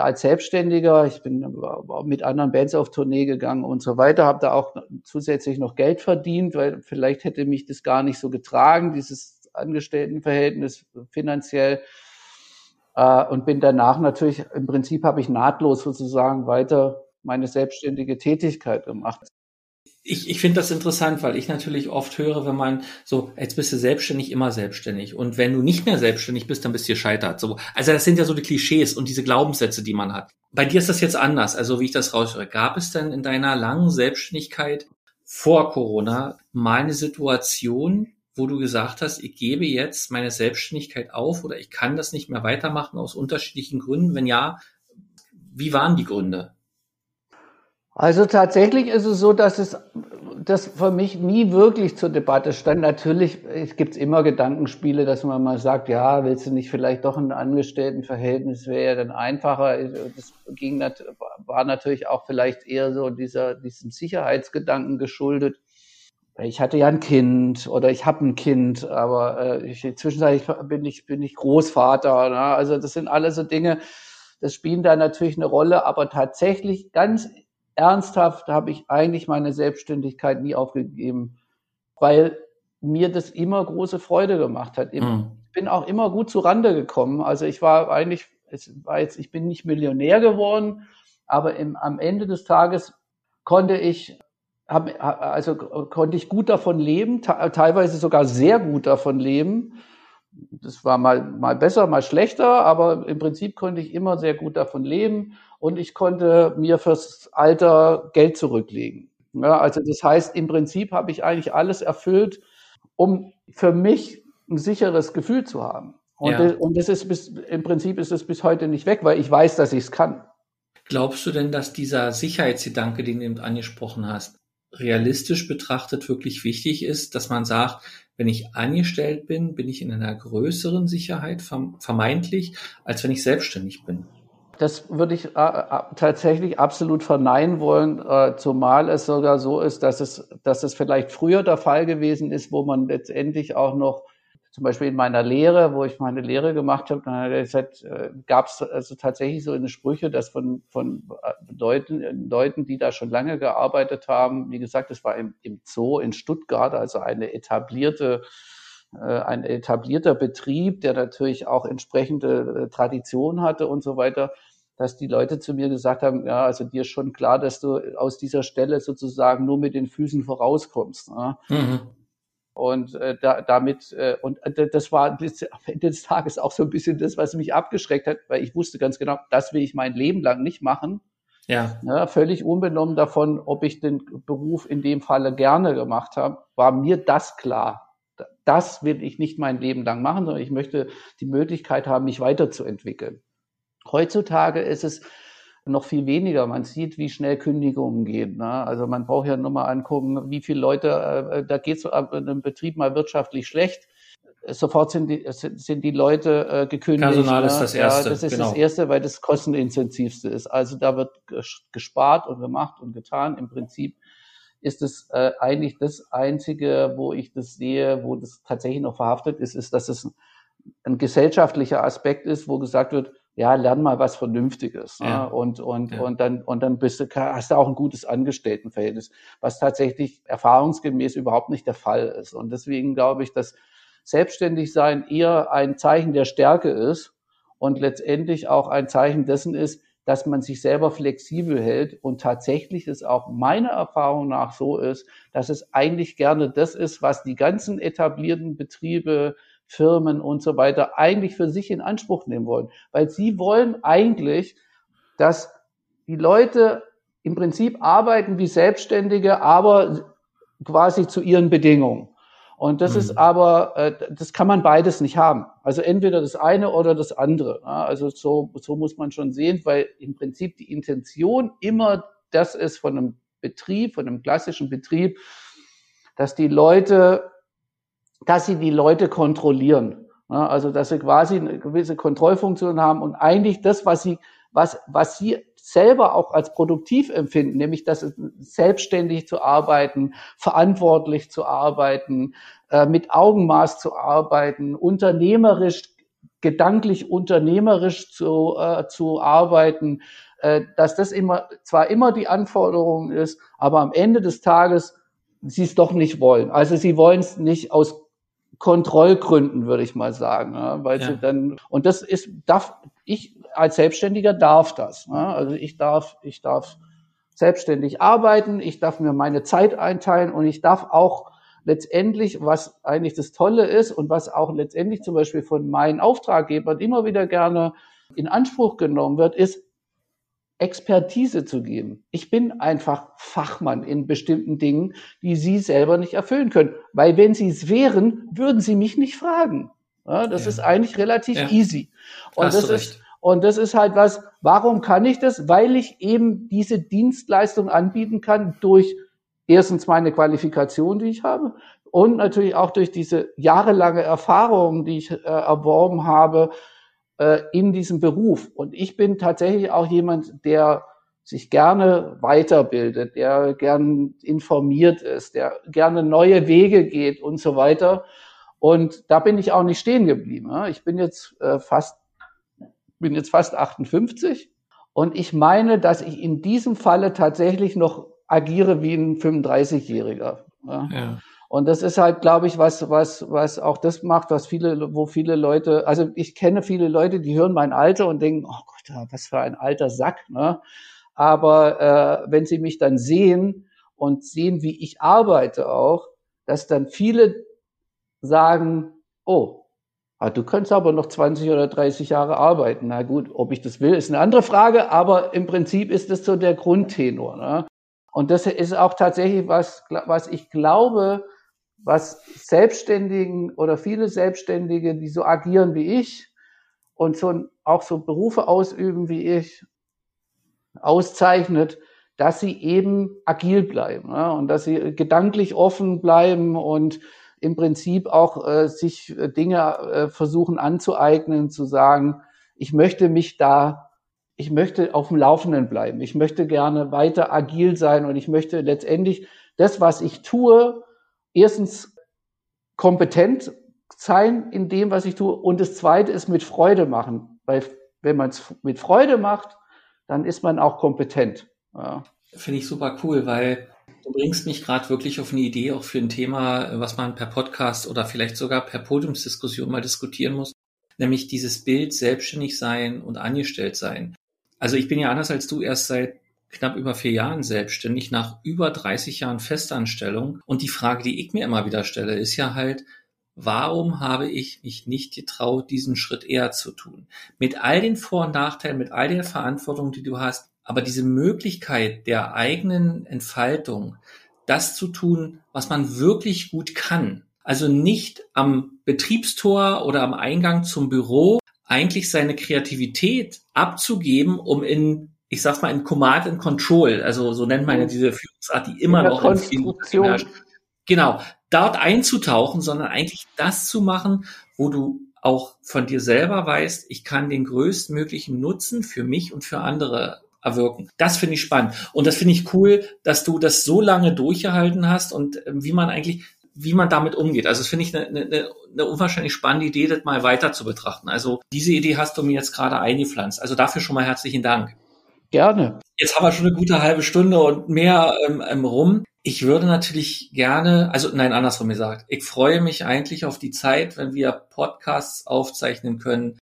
als Selbstständiger. Ich bin mit anderen Bands auf Tournee gegangen und so weiter, habe da auch zusätzlich noch Geld verdient, weil vielleicht hätte mich das gar nicht so getragen, dieses Angestelltenverhältnis finanziell. Äh, und bin danach natürlich, im Prinzip habe ich nahtlos sozusagen weiter meine selbstständige Tätigkeit gemacht ich, ich finde das interessant, weil ich natürlich oft höre, wenn man so, jetzt bist du selbstständig, immer selbstständig. Und wenn du nicht mehr selbstständig bist, dann bist du gescheitert. So, also das sind ja so die Klischees und diese Glaubenssätze, die man hat. Bei dir ist das jetzt anders, also wie ich das raushöre. Gab es denn in deiner langen Selbstständigkeit vor Corona mal eine Situation, wo du gesagt hast, ich gebe jetzt meine Selbstständigkeit auf oder ich kann das nicht mehr weitermachen aus unterschiedlichen Gründen? Wenn ja, wie waren die Gründe? Also tatsächlich ist es so, dass es das für mich nie wirklich zur Debatte stand. Natürlich es gibt immer Gedankenspiele, dass man mal sagt, ja, willst du nicht vielleicht doch ein Angestelltenverhältnis, wäre ja dann einfacher. Das ging, war natürlich auch vielleicht eher so dieser, diesem Sicherheitsgedanken geschuldet. Ich hatte ja ein Kind oder ich habe ein Kind, aber äh, ich, zwischenzeitlich bin ich, bin ich Großvater. Ne? Also das sind alles so Dinge, das spielen da natürlich eine Rolle, aber tatsächlich ganz ernsthaft habe ich eigentlich meine Selbstständigkeit nie aufgegeben, weil mir das immer große Freude gemacht hat. Mhm. Ich bin auch immer gut zu Rande gekommen. Also ich war eigentlich, es war jetzt, ich bin nicht Millionär geworden, aber im, am Ende des Tages konnte ich, hab, also konnte ich gut davon leben, teilweise sogar sehr gut davon leben. Das war mal, mal besser, mal schlechter, aber im Prinzip konnte ich immer sehr gut davon leben und ich konnte mir fürs Alter Geld zurücklegen. Ja, also das heißt, im Prinzip habe ich eigentlich alles erfüllt, um für mich ein sicheres Gefühl zu haben. Und, ja. das, und das ist bis, im Prinzip ist es bis heute nicht weg, weil ich weiß, dass ich es kann. Glaubst du denn, dass dieser Sicherheitsgedanke, den du eben angesprochen hast, realistisch betrachtet wirklich wichtig ist, dass man sagt, wenn ich angestellt bin, bin ich in einer größeren Sicherheit vermeintlich, als wenn ich selbstständig bin? Das würde ich äh, äh, tatsächlich absolut verneinen wollen, äh, zumal es sogar so ist, dass es, dass es vielleicht früher der Fall gewesen ist, wo man letztendlich auch noch zum Beispiel in meiner Lehre, wo ich meine Lehre gemacht habe, äh, gab es also tatsächlich so eine Sprüche, dass von, von äh, Leuten, Leuten, die da schon lange gearbeitet haben, wie gesagt, es war im, im Zoo in Stuttgart, also eine etablierte äh, ein etablierter Betrieb, der natürlich auch entsprechende Tradition hatte und so weiter, dass die Leute zu mir gesagt haben, ja, also dir ist schon klar, dass du aus dieser Stelle sozusagen nur mit den Füßen vorauskommst. Ne? Mhm. Und äh, da, damit, äh, und äh, das war am Ende des Tages auch so ein bisschen das, was mich abgeschreckt hat, weil ich wusste ganz genau, das will ich mein Leben lang nicht machen. Ja. ja. Völlig unbenommen davon, ob ich den Beruf in dem Falle gerne gemacht habe, war mir das klar. Das will ich nicht mein Leben lang machen, sondern ich möchte die Möglichkeit haben, mich weiterzuentwickeln. Heutzutage ist es noch viel weniger. Man sieht, wie schnell Kündigungen gehen. Ne? Also man braucht ja nur mal angucken, wie viele Leute, äh, da geht es in einem Betrieb mal wirtschaftlich schlecht. Sofort sind die, sind die Leute äh, gekündigt. Personal ne? ist das Erste. Ja, das ist genau. das Erste, weil das kostenintensivste ist. Also da wird gespart und gemacht und getan. Im Prinzip ist es äh, eigentlich das Einzige, wo ich das sehe, wo das tatsächlich noch verhaftet ist, ist, dass es ein gesellschaftlicher Aspekt ist, wo gesagt wird, ja, lern mal was Vernünftiges. Ja. Ne? Und, und, ja. und dann, und dann bist du, hast du auch ein gutes Angestelltenverhältnis, was tatsächlich erfahrungsgemäß überhaupt nicht der Fall ist. Und deswegen glaube ich, dass selbstständig sein eher ein Zeichen der Stärke ist und letztendlich auch ein Zeichen dessen ist, dass man sich selber flexibel hält und tatsächlich es auch meiner Erfahrung nach so ist, dass es eigentlich gerne das ist, was die ganzen etablierten Betriebe, Firmen und so weiter eigentlich für sich in Anspruch nehmen wollen. Weil sie wollen eigentlich, dass die Leute im Prinzip arbeiten wie Selbstständige, aber quasi zu ihren Bedingungen. Und das mhm. ist aber, äh, das kann man beides nicht haben. Also entweder das eine oder das andere. Ja, also so, so muss man schon sehen, weil im Prinzip die Intention immer das ist von einem Betrieb, von einem klassischen Betrieb, dass die Leute, dass sie die Leute kontrollieren. Ja, also dass sie quasi eine gewisse Kontrollfunktion haben und eigentlich das, was sie, was, was sie selber auch als produktiv empfinden, nämlich dass selbstständig zu arbeiten, verantwortlich zu arbeiten, äh, mit Augenmaß zu arbeiten, unternehmerisch, gedanklich unternehmerisch zu, äh, zu arbeiten, äh, dass das immer zwar immer die Anforderung ist, aber am Ende des Tages sie es doch nicht wollen. Also sie wollen es nicht aus Kontrollgründen, würde ich mal sagen, ja, weil ja. sie dann und das ist darf ich als Selbstständiger darf das. Ne? Also ich darf, ich darf selbstständig arbeiten, ich darf mir meine Zeit einteilen und ich darf auch letztendlich, was eigentlich das Tolle ist und was auch letztendlich zum Beispiel von meinen Auftraggebern immer wieder gerne in Anspruch genommen wird, ist Expertise zu geben. Ich bin einfach Fachmann in bestimmten Dingen, die Sie selber nicht erfüllen können. Weil wenn Sie es wären, würden Sie mich nicht fragen. Ja, das ja. ist eigentlich relativ ja. easy. Und Hast das ist, und das ist halt was, warum kann ich das? Weil ich eben diese Dienstleistung anbieten kann durch erstens meine Qualifikation, die ich habe, und natürlich auch durch diese jahrelange Erfahrung, die ich äh, erworben habe äh, in diesem Beruf. Und ich bin tatsächlich auch jemand, der sich gerne weiterbildet, der gern informiert ist, der gerne neue Wege geht und so weiter. Und da bin ich auch nicht stehen geblieben. Ich bin jetzt äh, fast bin jetzt fast 58 und ich meine, dass ich in diesem Falle tatsächlich noch agiere wie ein 35-Jähriger. Ja. Und das ist halt, glaube ich, was, was, was auch das macht, was viele, wo viele Leute, also ich kenne viele Leute, die hören mein Alter und denken, oh Gott, was für ein alter Sack. Ne? Aber äh, wenn sie mich dann sehen und sehen, wie ich arbeite auch, dass dann viele sagen, oh, Ah, du könntest aber noch 20 oder 30 Jahre arbeiten. Na gut, ob ich das will, ist eine andere Frage, aber im Prinzip ist das so der Grundtenor. Ne? Und das ist auch tatsächlich was, was ich glaube, was Selbstständigen oder viele Selbstständige, die so agieren wie ich und so auch so Berufe ausüben wie ich, auszeichnet, dass sie eben agil bleiben ne? und dass sie gedanklich offen bleiben und im Prinzip auch äh, sich äh, Dinge äh, versuchen anzueignen, zu sagen, ich möchte mich da, ich möchte auf dem Laufenden bleiben. Ich möchte gerne weiter agil sein und ich möchte letztendlich das, was ich tue, erstens kompetent sein in dem, was ich tue und das zweite ist mit Freude machen, weil wenn man es mit Freude macht, dann ist man auch kompetent. Ja. Finde ich super cool, weil Du bringst mich gerade wirklich auf eine Idee auch für ein Thema, was man per Podcast oder vielleicht sogar per Podiumsdiskussion mal diskutieren muss, nämlich dieses Bild selbstständig sein und angestellt sein. Also ich bin ja anders als du erst seit knapp über vier Jahren selbstständig, nach über 30 Jahren Festanstellung. Und die Frage, die ich mir immer wieder stelle, ist ja halt, warum habe ich mich nicht getraut, diesen Schritt eher zu tun? Mit all den Vor- und Nachteilen, mit all der Verantwortung, die du hast, aber diese Möglichkeit der eigenen Entfaltung, das zu tun, was man wirklich gut kann, also nicht am Betriebstor oder am Eingang zum Büro eigentlich seine Kreativität abzugeben, um in, ich sag's mal, in Command and Control, also so nennt man ja diese Führungsart, die immer noch in vielen Genau, dort einzutauchen, sondern eigentlich das zu machen, wo du auch von dir selber weißt, ich kann den größtmöglichen Nutzen für mich und für andere erwirken. Das finde ich spannend. Und das finde ich cool, dass du das so lange durchgehalten hast und äh, wie man eigentlich, wie man damit umgeht. Also das finde ich eine, eine, eine unwahrscheinlich spannende Idee, das mal weiter zu betrachten. Also diese Idee hast du mir jetzt gerade eingepflanzt. Also dafür schon mal herzlichen Dank. Gerne. Jetzt haben wir schon eine gute halbe Stunde und mehr ähm, ähm, rum. Ich würde natürlich gerne, also nein, andersrum gesagt, ich freue mich eigentlich auf die Zeit, wenn wir Podcasts aufzeichnen können,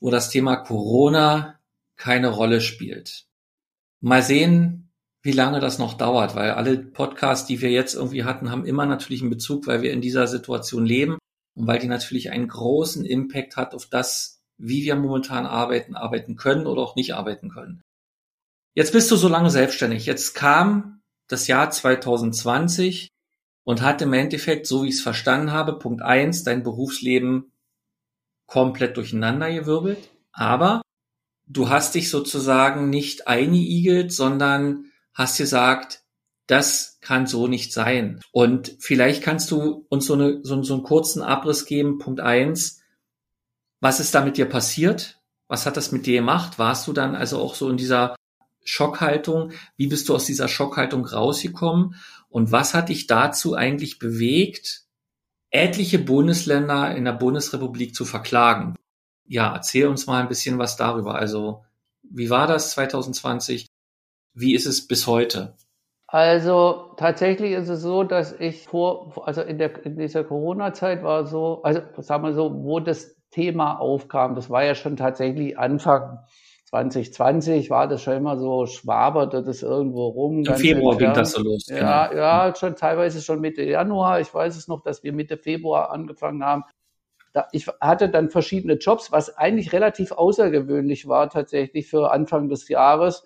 wo das Thema Corona keine Rolle spielt. Mal sehen, wie lange das noch dauert, weil alle Podcasts, die wir jetzt irgendwie hatten, haben immer natürlich einen Bezug, weil wir in dieser Situation leben und weil die natürlich einen großen Impact hat auf das, wie wir momentan arbeiten, arbeiten können oder auch nicht arbeiten können. Jetzt bist du so lange selbstständig. Jetzt kam das Jahr 2020 und hat im Endeffekt, so wie ich es verstanden habe, Punkt eins, dein Berufsleben komplett durcheinandergewirbelt. Aber du hast dich sozusagen nicht eingeigelt, sondern hast gesagt, das kann so nicht sein. Und vielleicht kannst du uns so, eine, so, so einen kurzen Abriss geben. Punkt eins, was ist da mit dir passiert? Was hat das mit dir gemacht? Warst du dann also auch so in dieser Schockhaltung. Wie bist du aus dieser Schockhaltung rausgekommen? Und was hat dich dazu eigentlich bewegt, etliche Bundesländer in der Bundesrepublik zu verklagen? Ja, erzähl uns mal ein bisschen was darüber. Also, wie war das 2020? Wie ist es bis heute? Also tatsächlich ist es so, dass ich vor, also in, der, in dieser Corona-Zeit war so, also sagen wir so, wo das Thema aufkam, das war ja schon tatsächlich Anfang 2020 war das schon immer so, schwaberte das irgendwo rum. Im Februar ging das so los. Ja, genau. ja, schon teilweise schon Mitte Januar. Ich weiß es noch, dass wir Mitte Februar angefangen haben. Da, ich hatte dann verschiedene Jobs, was eigentlich relativ außergewöhnlich war tatsächlich für Anfang des Jahres,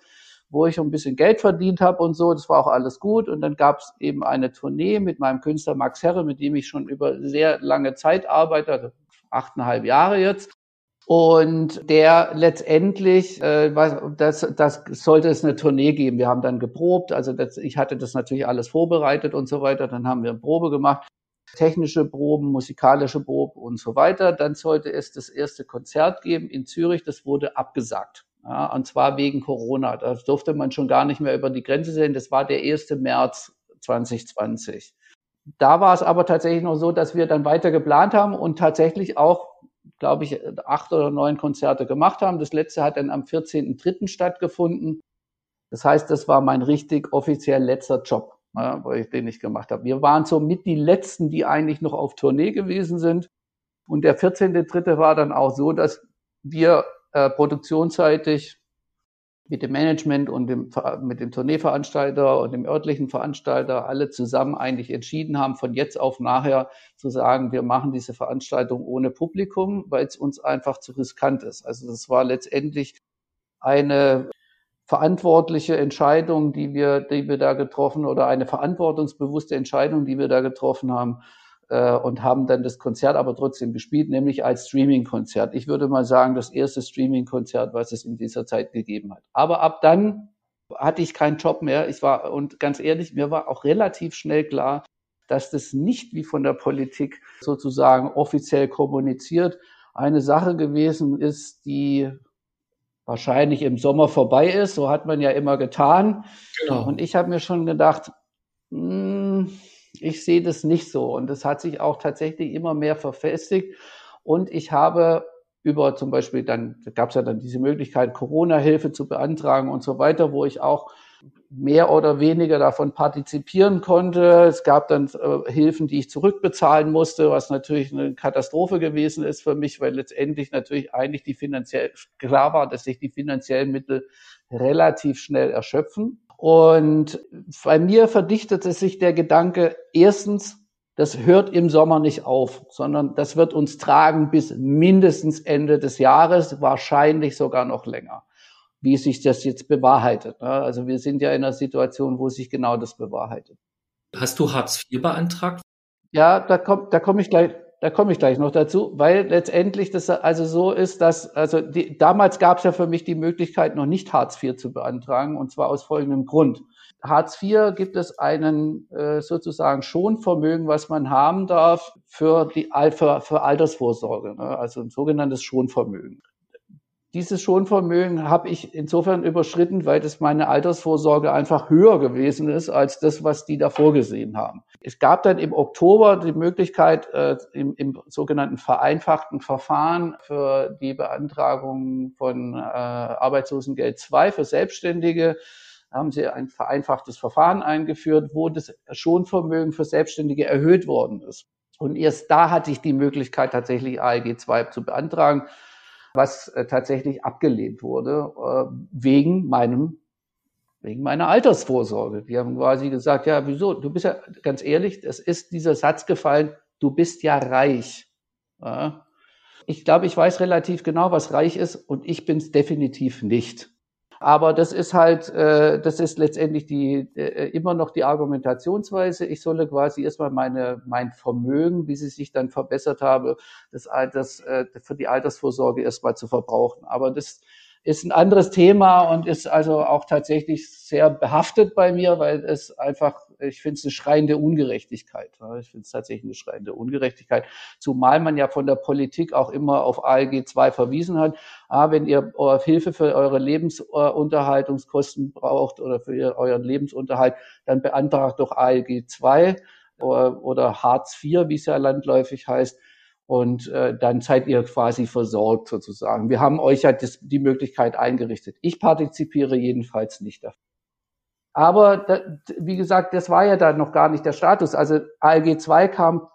wo ich ein bisschen Geld verdient habe und so. Das war auch alles gut. Und dann gab es eben eine Tournee mit meinem Künstler Max Herre, mit dem ich schon über sehr lange Zeit arbeite, also achteinhalb Jahre jetzt. Und der letztendlich, äh, das, das sollte es eine Tournee geben. Wir haben dann geprobt, also das, ich hatte das natürlich alles vorbereitet und so weiter. Dann haben wir eine Probe gemacht, technische Proben, musikalische Proben und so weiter. Dann sollte es das erste Konzert geben in Zürich. Das wurde abgesagt. Ja, und zwar wegen Corona. Da durfte man schon gar nicht mehr über die Grenze sehen. Das war der 1. März 2020. Da war es aber tatsächlich noch so, dass wir dann weiter geplant haben und tatsächlich auch glaube ich, acht oder neun Konzerte gemacht haben. Das letzte hat dann am 14.03. stattgefunden. Das heißt, das war mein richtig offiziell letzter Job, den ich gemacht habe. Wir waren so mit die letzten, die eigentlich noch auf Tournee gewesen sind. Und der 14.03. war dann auch so, dass wir äh, produktionsseitig mit dem Management und dem, mit dem Tourneeveranstalter und dem örtlichen Veranstalter alle zusammen eigentlich entschieden haben, von jetzt auf nachher zu sagen, wir machen diese Veranstaltung ohne Publikum, weil es uns einfach zu riskant ist. Also das war letztendlich eine verantwortliche Entscheidung, die wir, die wir da getroffen oder eine verantwortungsbewusste Entscheidung, die wir da getroffen haben, und haben dann das Konzert aber trotzdem gespielt, nämlich als Streaming-Konzert. Ich würde mal sagen, das erste Streaming-Konzert, was es in dieser Zeit gegeben hat. Aber ab dann hatte ich keinen Job mehr. Ich war, und ganz ehrlich, mir war auch relativ schnell klar, dass das nicht wie von der Politik sozusagen offiziell kommuniziert eine Sache gewesen ist, die wahrscheinlich im Sommer vorbei ist. So hat man ja immer getan. Genau. Und ich habe mir schon gedacht, mh, hm, ich sehe das nicht so. Und das hat sich auch tatsächlich immer mehr verfestigt. Und ich habe über zum Beispiel dann, da gab es ja dann diese Möglichkeit, Corona-Hilfe zu beantragen und so weiter, wo ich auch mehr oder weniger davon partizipieren konnte. Es gab dann äh, Hilfen, die ich zurückbezahlen musste, was natürlich eine Katastrophe gewesen ist für mich, weil letztendlich natürlich eigentlich die finanziell klar war, dass sich die finanziellen Mittel relativ schnell erschöpfen. Und bei mir verdichtete sich der Gedanke, erstens, das hört im Sommer nicht auf, sondern das wird uns tragen bis mindestens Ende des Jahres, wahrscheinlich sogar noch länger, wie sich das jetzt bewahrheitet. Ne? Also wir sind ja in einer Situation, wo sich genau das bewahrheitet. Hast du Hartz IV beantragt? Ja, da komme da komm ich gleich, da komme ich gleich noch dazu, weil letztendlich das also so ist, dass, also die, damals gab es ja für mich die Möglichkeit, noch nicht Hartz IV zu beantragen, und zwar aus folgendem Grund. Hartz IV gibt es einen äh, sozusagen Schonvermögen, was man haben darf für die für, für Altersvorsorge, ne? also ein sogenanntes Schonvermögen. dieses Schonvermögen habe ich insofern überschritten, weil das meine Altersvorsorge einfach höher gewesen ist als das, was die da vorgesehen haben. Es gab dann im Oktober die Möglichkeit, äh, im, im sogenannten vereinfachten Verfahren für die Beantragung von äh, Arbeitslosengeld 2 für Selbstständige, haben sie ein vereinfachtes Verfahren eingeführt, wo das Schonvermögen für Selbstständige erhöht worden ist. Und erst da hatte ich die Möglichkeit, tatsächlich ALG 2 zu beantragen was äh, tatsächlich abgelehnt wurde, äh, wegen meinem wegen meiner Altersvorsorge. Die haben quasi gesagt, ja, wieso? Du bist ja, ganz ehrlich, es ist dieser Satz gefallen, du bist ja reich. Ja. Ich glaube, ich weiß relativ genau, was reich ist und ich bin es definitiv nicht. Aber das ist halt, äh, das ist letztendlich die äh, immer noch die Argumentationsweise. Ich solle quasi erstmal meine mein Vermögen, wie sie sich dann verbessert habe, das Alters äh, für die Altersvorsorge erstmal zu verbrauchen. Aber das ist ein anderes Thema und ist also auch tatsächlich sehr behaftet bei mir, weil es einfach, ich finde es eine schreiende Ungerechtigkeit. Ich finde es tatsächlich eine schreiende Ungerechtigkeit, zumal man ja von der Politik auch immer auf ALG 2 verwiesen hat. Ah, wenn ihr Hilfe für eure Lebensunterhaltungskosten braucht oder für euren Lebensunterhalt, dann beantragt doch ALG 2 oder, oder Hartz IV, wie es ja landläufig heißt und äh, dann seid ihr quasi versorgt sozusagen. Wir haben euch ja das, die Möglichkeit eingerichtet. Ich partizipiere jedenfalls nicht davon. Aber da, wie gesagt, das war ja dann noch gar nicht der Status. Also ALG 2 kam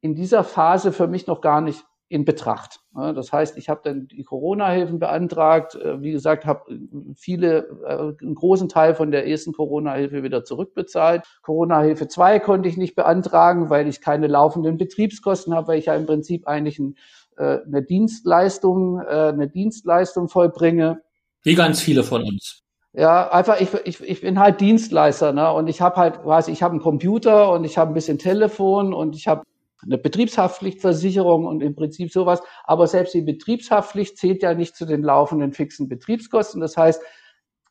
in dieser Phase für mich noch gar nicht in Betracht. Das heißt, ich habe dann die Corona-Hilfen beantragt. Äh, wie gesagt, habe viele, äh, einen großen Teil von der ersten Corona-Hilfe wieder zurückbezahlt. Corona-Hilfe 2 konnte ich nicht beantragen, weil ich keine laufenden Betriebskosten habe, weil ich ja im Prinzip eigentlich ein, äh, eine Dienstleistung, eine Dienstleistung vollbringe. Wie ganz viele von uns. Ja, einfach, ich, ich, ich bin halt Dienstleister, ne? Und ich habe halt, weiß ich, habe einen Computer und ich habe ein bisschen Telefon und ich habe eine Betriebshaftpflichtversicherung und im Prinzip sowas. Aber selbst die Betriebshaftpflicht zählt ja nicht zu den laufenden fixen Betriebskosten. Das heißt,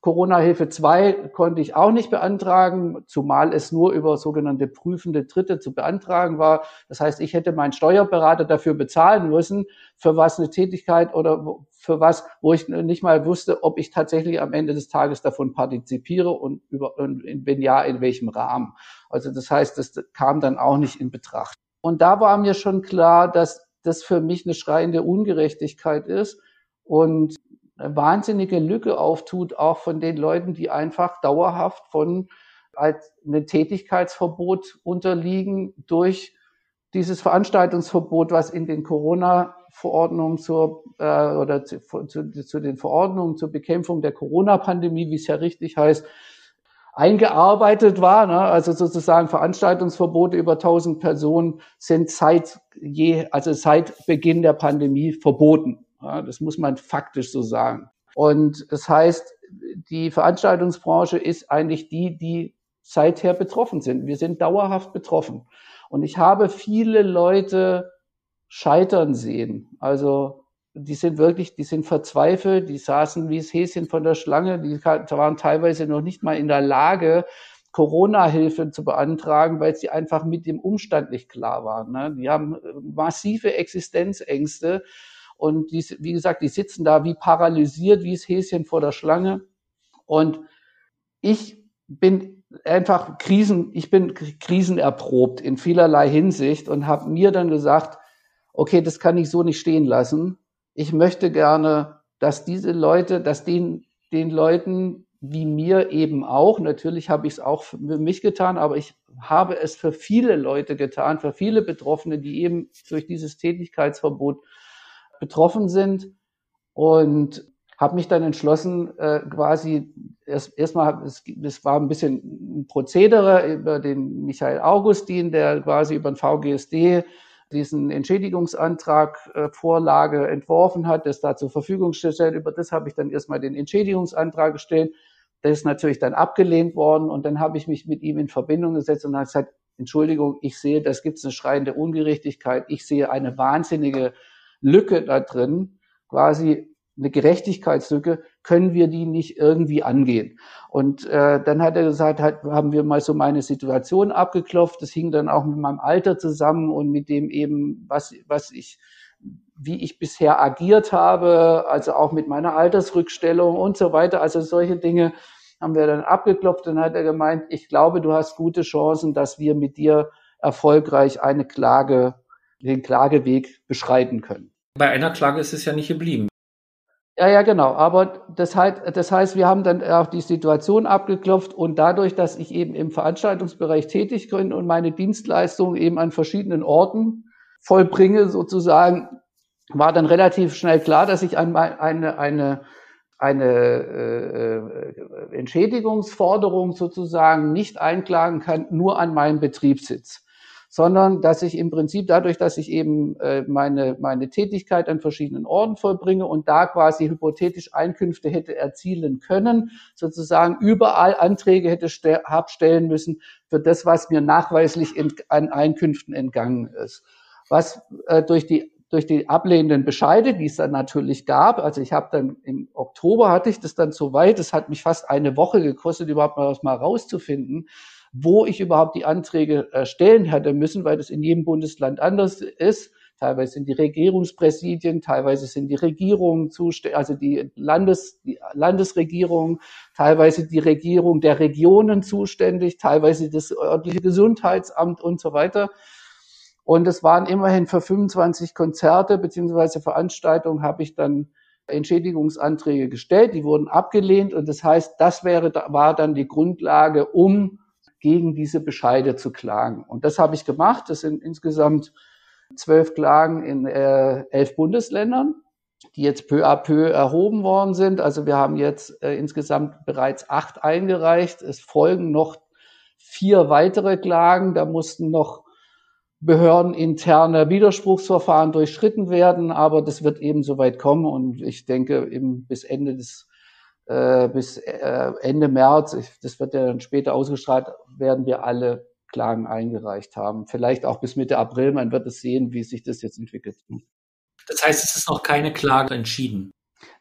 Corona-Hilfe 2 konnte ich auch nicht beantragen, zumal es nur über sogenannte prüfende Dritte zu beantragen war. Das heißt, ich hätte meinen Steuerberater dafür bezahlen müssen, für was eine Tätigkeit oder für was, wo ich nicht mal wusste, ob ich tatsächlich am Ende des Tages davon partizipiere und, über, und wenn ja, in welchem Rahmen. Also das heißt, das kam dann auch nicht in Betracht. Und da war mir schon klar, dass das für mich eine schreiende Ungerechtigkeit ist und eine wahnsinnige Lücke auftut, auch von den Leuten, die einfach dauerhaft von als einem Tätigkeitsverbot unterliegen durch dieses Veranstaltungsverbot, was in den Corona-Verordnungen zur äh, oder zu, zu, zu den Verordnungen zur Bekämpfung der Corona-Pandemie, wie es ja richtig heißt, eingearbeitet war. Ne? Also sozusagen Veranstaltungsverbote über 1000 Personen sind seit je, also seit Beginn der Pandemie verboten. Ja? Das muss man faktisch so sagen. Und das heißt, die Veranstaltungsbranche ist eigentlich die, die seither betroffen sind. Wir sind dauerhaft betroffen. Und ich habe viele Leute scheitern sehen. Also die sind wirklich, die sind verzweifelt, die saßen wie das Häschen von der Schlange, die waren teilweise noch nicht mal in der Lage, Corona-Hilfe zu beantragen, weil sie einfach mit dem Umstand nicht klar waren. Ne? Die haben äh, massive Existenzängste und die, wie gesagt, die sitzen da wie paralysiert, wie das Häschen vor der Schlange. Und ich bin einfach Krisen, ich bin krisenerprobt in vielerlei Hinsicht und habe mir dann gesagt, okay, das kann ich so nicht stehen lassen ich möchte gerne, dass diese Leute, dass den, den Leuten wie mir eben auch, natürlich habe ich es auch für mich getan, aber ich habe es für viele Leute getan, für viele Betroffene, die eben durch dieses Tätigkeitsverbot betroffen sind. Und habe mich dann entschlossen, äh, quasi erst erstmal, es, es war ein bisschen ein Prozedere über den Michael Augustin, der quasi über den VGSD diesen Entschädigungsantrag äh, Vorlage entworfen hat, das da zur Verfügung stellt. Über das habe ich dann erstmal den Entschädigungsantrag gestellt. Der ist natürlich dann abgelehnt worden und dann habe ich mich mit ihm in Verbindung gesetzt und habe gesagt, Entschuldigung, ich sehe, das gibt es eine schreiende Ungerechtigkeit. Ich sehe eine wahnsinnige Lücke da drin, quasi eine Gerechtigkeitslücke, können wir die nicht irgendwie angehen? Und äh, dann hat er gesagt, hat, haben wir mal so meine Situation abgeklopft. Das hing dann auch mit meinem Alter zusammen und mit dem eben, was, was ich wie ich bisher agiert habe, also auch mit meiner Altersrückstellung und so weiter. Also solche Dinge haben wir dann abgeklopft und hat er gemeint, ich glaube, du hast gute Chancen, dass wir mit dir erfolgreich eine Klage, den Klageweg beschreiten können. Bei einer Klage ist es ja nicht geblieben. Ja, ja, genau. Aber das heißt, das heißt, wir haben dann auch die Situation abgeklopft und dadurch, dass ich eben im Veranstaltungsbereich tätig bin und meine Dienstleistungen eben an verschiedenen Orten vollbringe, sozusagen, war dann relativ schnell klar, dass ich eine, eine, eine, eine äh, Entschädigungsforderung sozusagen nicht einklagen kann, nur an meinem Betriebssitz sondern dass ich im Prinzip dadurch, dass ich eben äh, meine, meine Tätigkeit an verschiedenen Orten vollbringe und da quasi hypothetisch Einkünfte hätte erzielen können, sozusagen überall Anträge hätte ste hab stellen müssen für das, was mir nachweislich an Einkünften entgangen ist. Was äh, durch die durch die ablehnenden Bescheide, die es dann natürlich gab. Also ich habe dann im Oktober hatte ich das dann so weit, es hat mich fast eine Woche gekostet, überhaupt mal was mal rauszufinden wo ich überhaupt die Anträge äh, stellen hätte müssen, weil das in jedem Bundesland anders ist. Teilweise sind die Regierungspräsidien, teilweise sind die Regierungen zuständig, also die, Landes, die Landesregierung, teilweise die Regierung der Regionen zuständig, teilweise das örtliche Gesundheitsamt und so weiter. Und es waren immerhin für 25 Konzerte beziehungsweise Veranstaltungen habe ich dann Entschädigungsanträge gestellt, die wurden abgelehnt und das heißt, das wäre, war dann die Grundlage, um gegen diese Bescheide zu klagen. Und das habe ich gemacht. Das sind insgesamt zwölf Klagen in äh, elf Bundesländern, die jetzt peu à peu erhoben worden sind. Also wir haben jetzt äh, insgesamt bereits acht eingereicht. Es folgen noch vier weitere Klagen. Da mussten noch behördeninterne Widerspruchsverfahren durchschritten werden, aber das wird eben soweit kommen und ich denke eben bis Ende des äh, bis äh, Ende März, das wird ja dann später ausgestrahlt, werden wir alle Klagen eingereicht haben. Vielleicht auch bis Mitte April, man wird es sehen, wie sich das jetzt entwickelt. Das heißt, es ist noch keine Klage entschieden.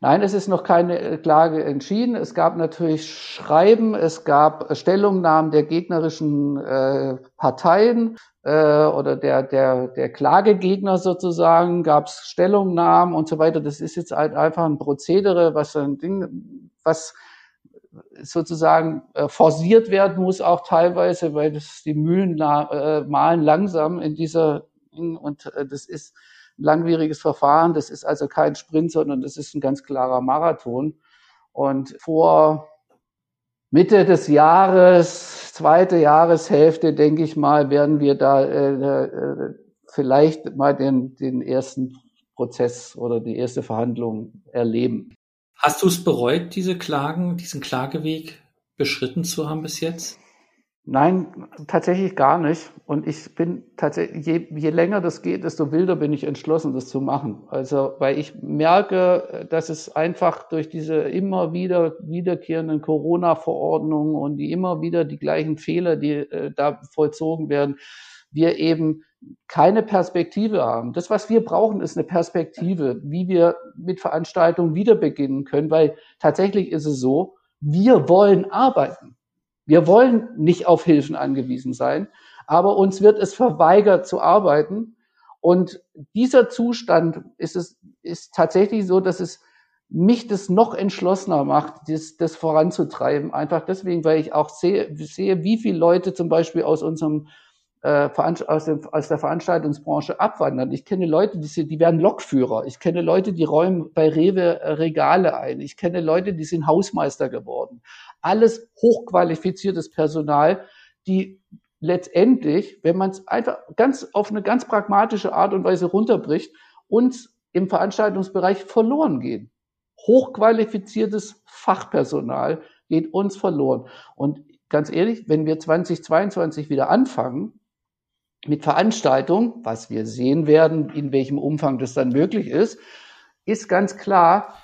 Nein, es ist noch keine äh, Klage entschieden. Es gab natürlich Schreiben, es gab Stellungnahmen der gegnerischen äh, Parteien äh, oder der, der, der Klagegegner sozusagen, gab es Stellungnahmen und so weiter. Das ist jetzt halt einfach ein Prozedere, was ein Ding, was sozusagen äh, forciert werden muss, auch teilweise, weil das die Mühlen äh, malen langsam in dieser und äh, das ist ein langwieriges Verfahren. Das ist also kein Sprint, sondern das ist ein ganz klarer Marathon. Und vor Mitte des Jahres, zweite Jahreshälfte, denke ich mal, werden wir da äh, äh, vielleicht mal den, den ersten Prozess oder die erste Verhandlung erleben. Hast du es bereut, diese Klagen, diesen Klageweg beschritten zu haben bis jetzt? Nein, tatsächlich gar nicht. Und ich bin tatsächlich, je, je länger das geht, desto wilder bin ich entschlossen, das zu machen. Also, weil ich merke, dass es einfach durch diese immer wieder wiederkehrenden Corona-Verordnungen und die immer wieder die gleichen Fehler, die äh, da vollzogen werden, wir eben keine Perspektive haben. Das, was wir brauchen, ist eine Perspektive, wie wir mit Veranstaltungen wieder beginnen können, weil tatsächlich ist es so, wir wollen arbeiten. Wir wollen nicht auf Hilfen angewiesen sein, aber uns wird es verweigert zu arbeiten. Und dieser Zustand ist es, ist tatsächlich so, dass es mich das noch entschlossener macht, das, das voranzutreiben. Einfach deswegen, weil ich auch sehe, sehe, wie viele Leute zum Beispiel aus unserem äh, aus, dem, aus der Veranstaltungsbranche abwandern. Ich kenne Leute, die, sind, die werden Lokführer. Ich kenne Leute, die räumen bei Rewe äh, Regale ein. Ich kenne Leute, die sind Hausmeister geworden. Alles hochqualifiziertes Personal, die letztendlich, wenn man es einfach ganz auf eine ganz pragmatische Art und Weise runterbricht, uns im Veranstaltungsbereich verloren gehen. Hochqualifiziertes Fachpersonal geht uns verloren. Und ganz ehrlich, wenn wir 2022 wieder anfangen, mit Veranstaltungen, was wir sehen werden, in welchem Umfang das dann möglich ist, ist ganz klar,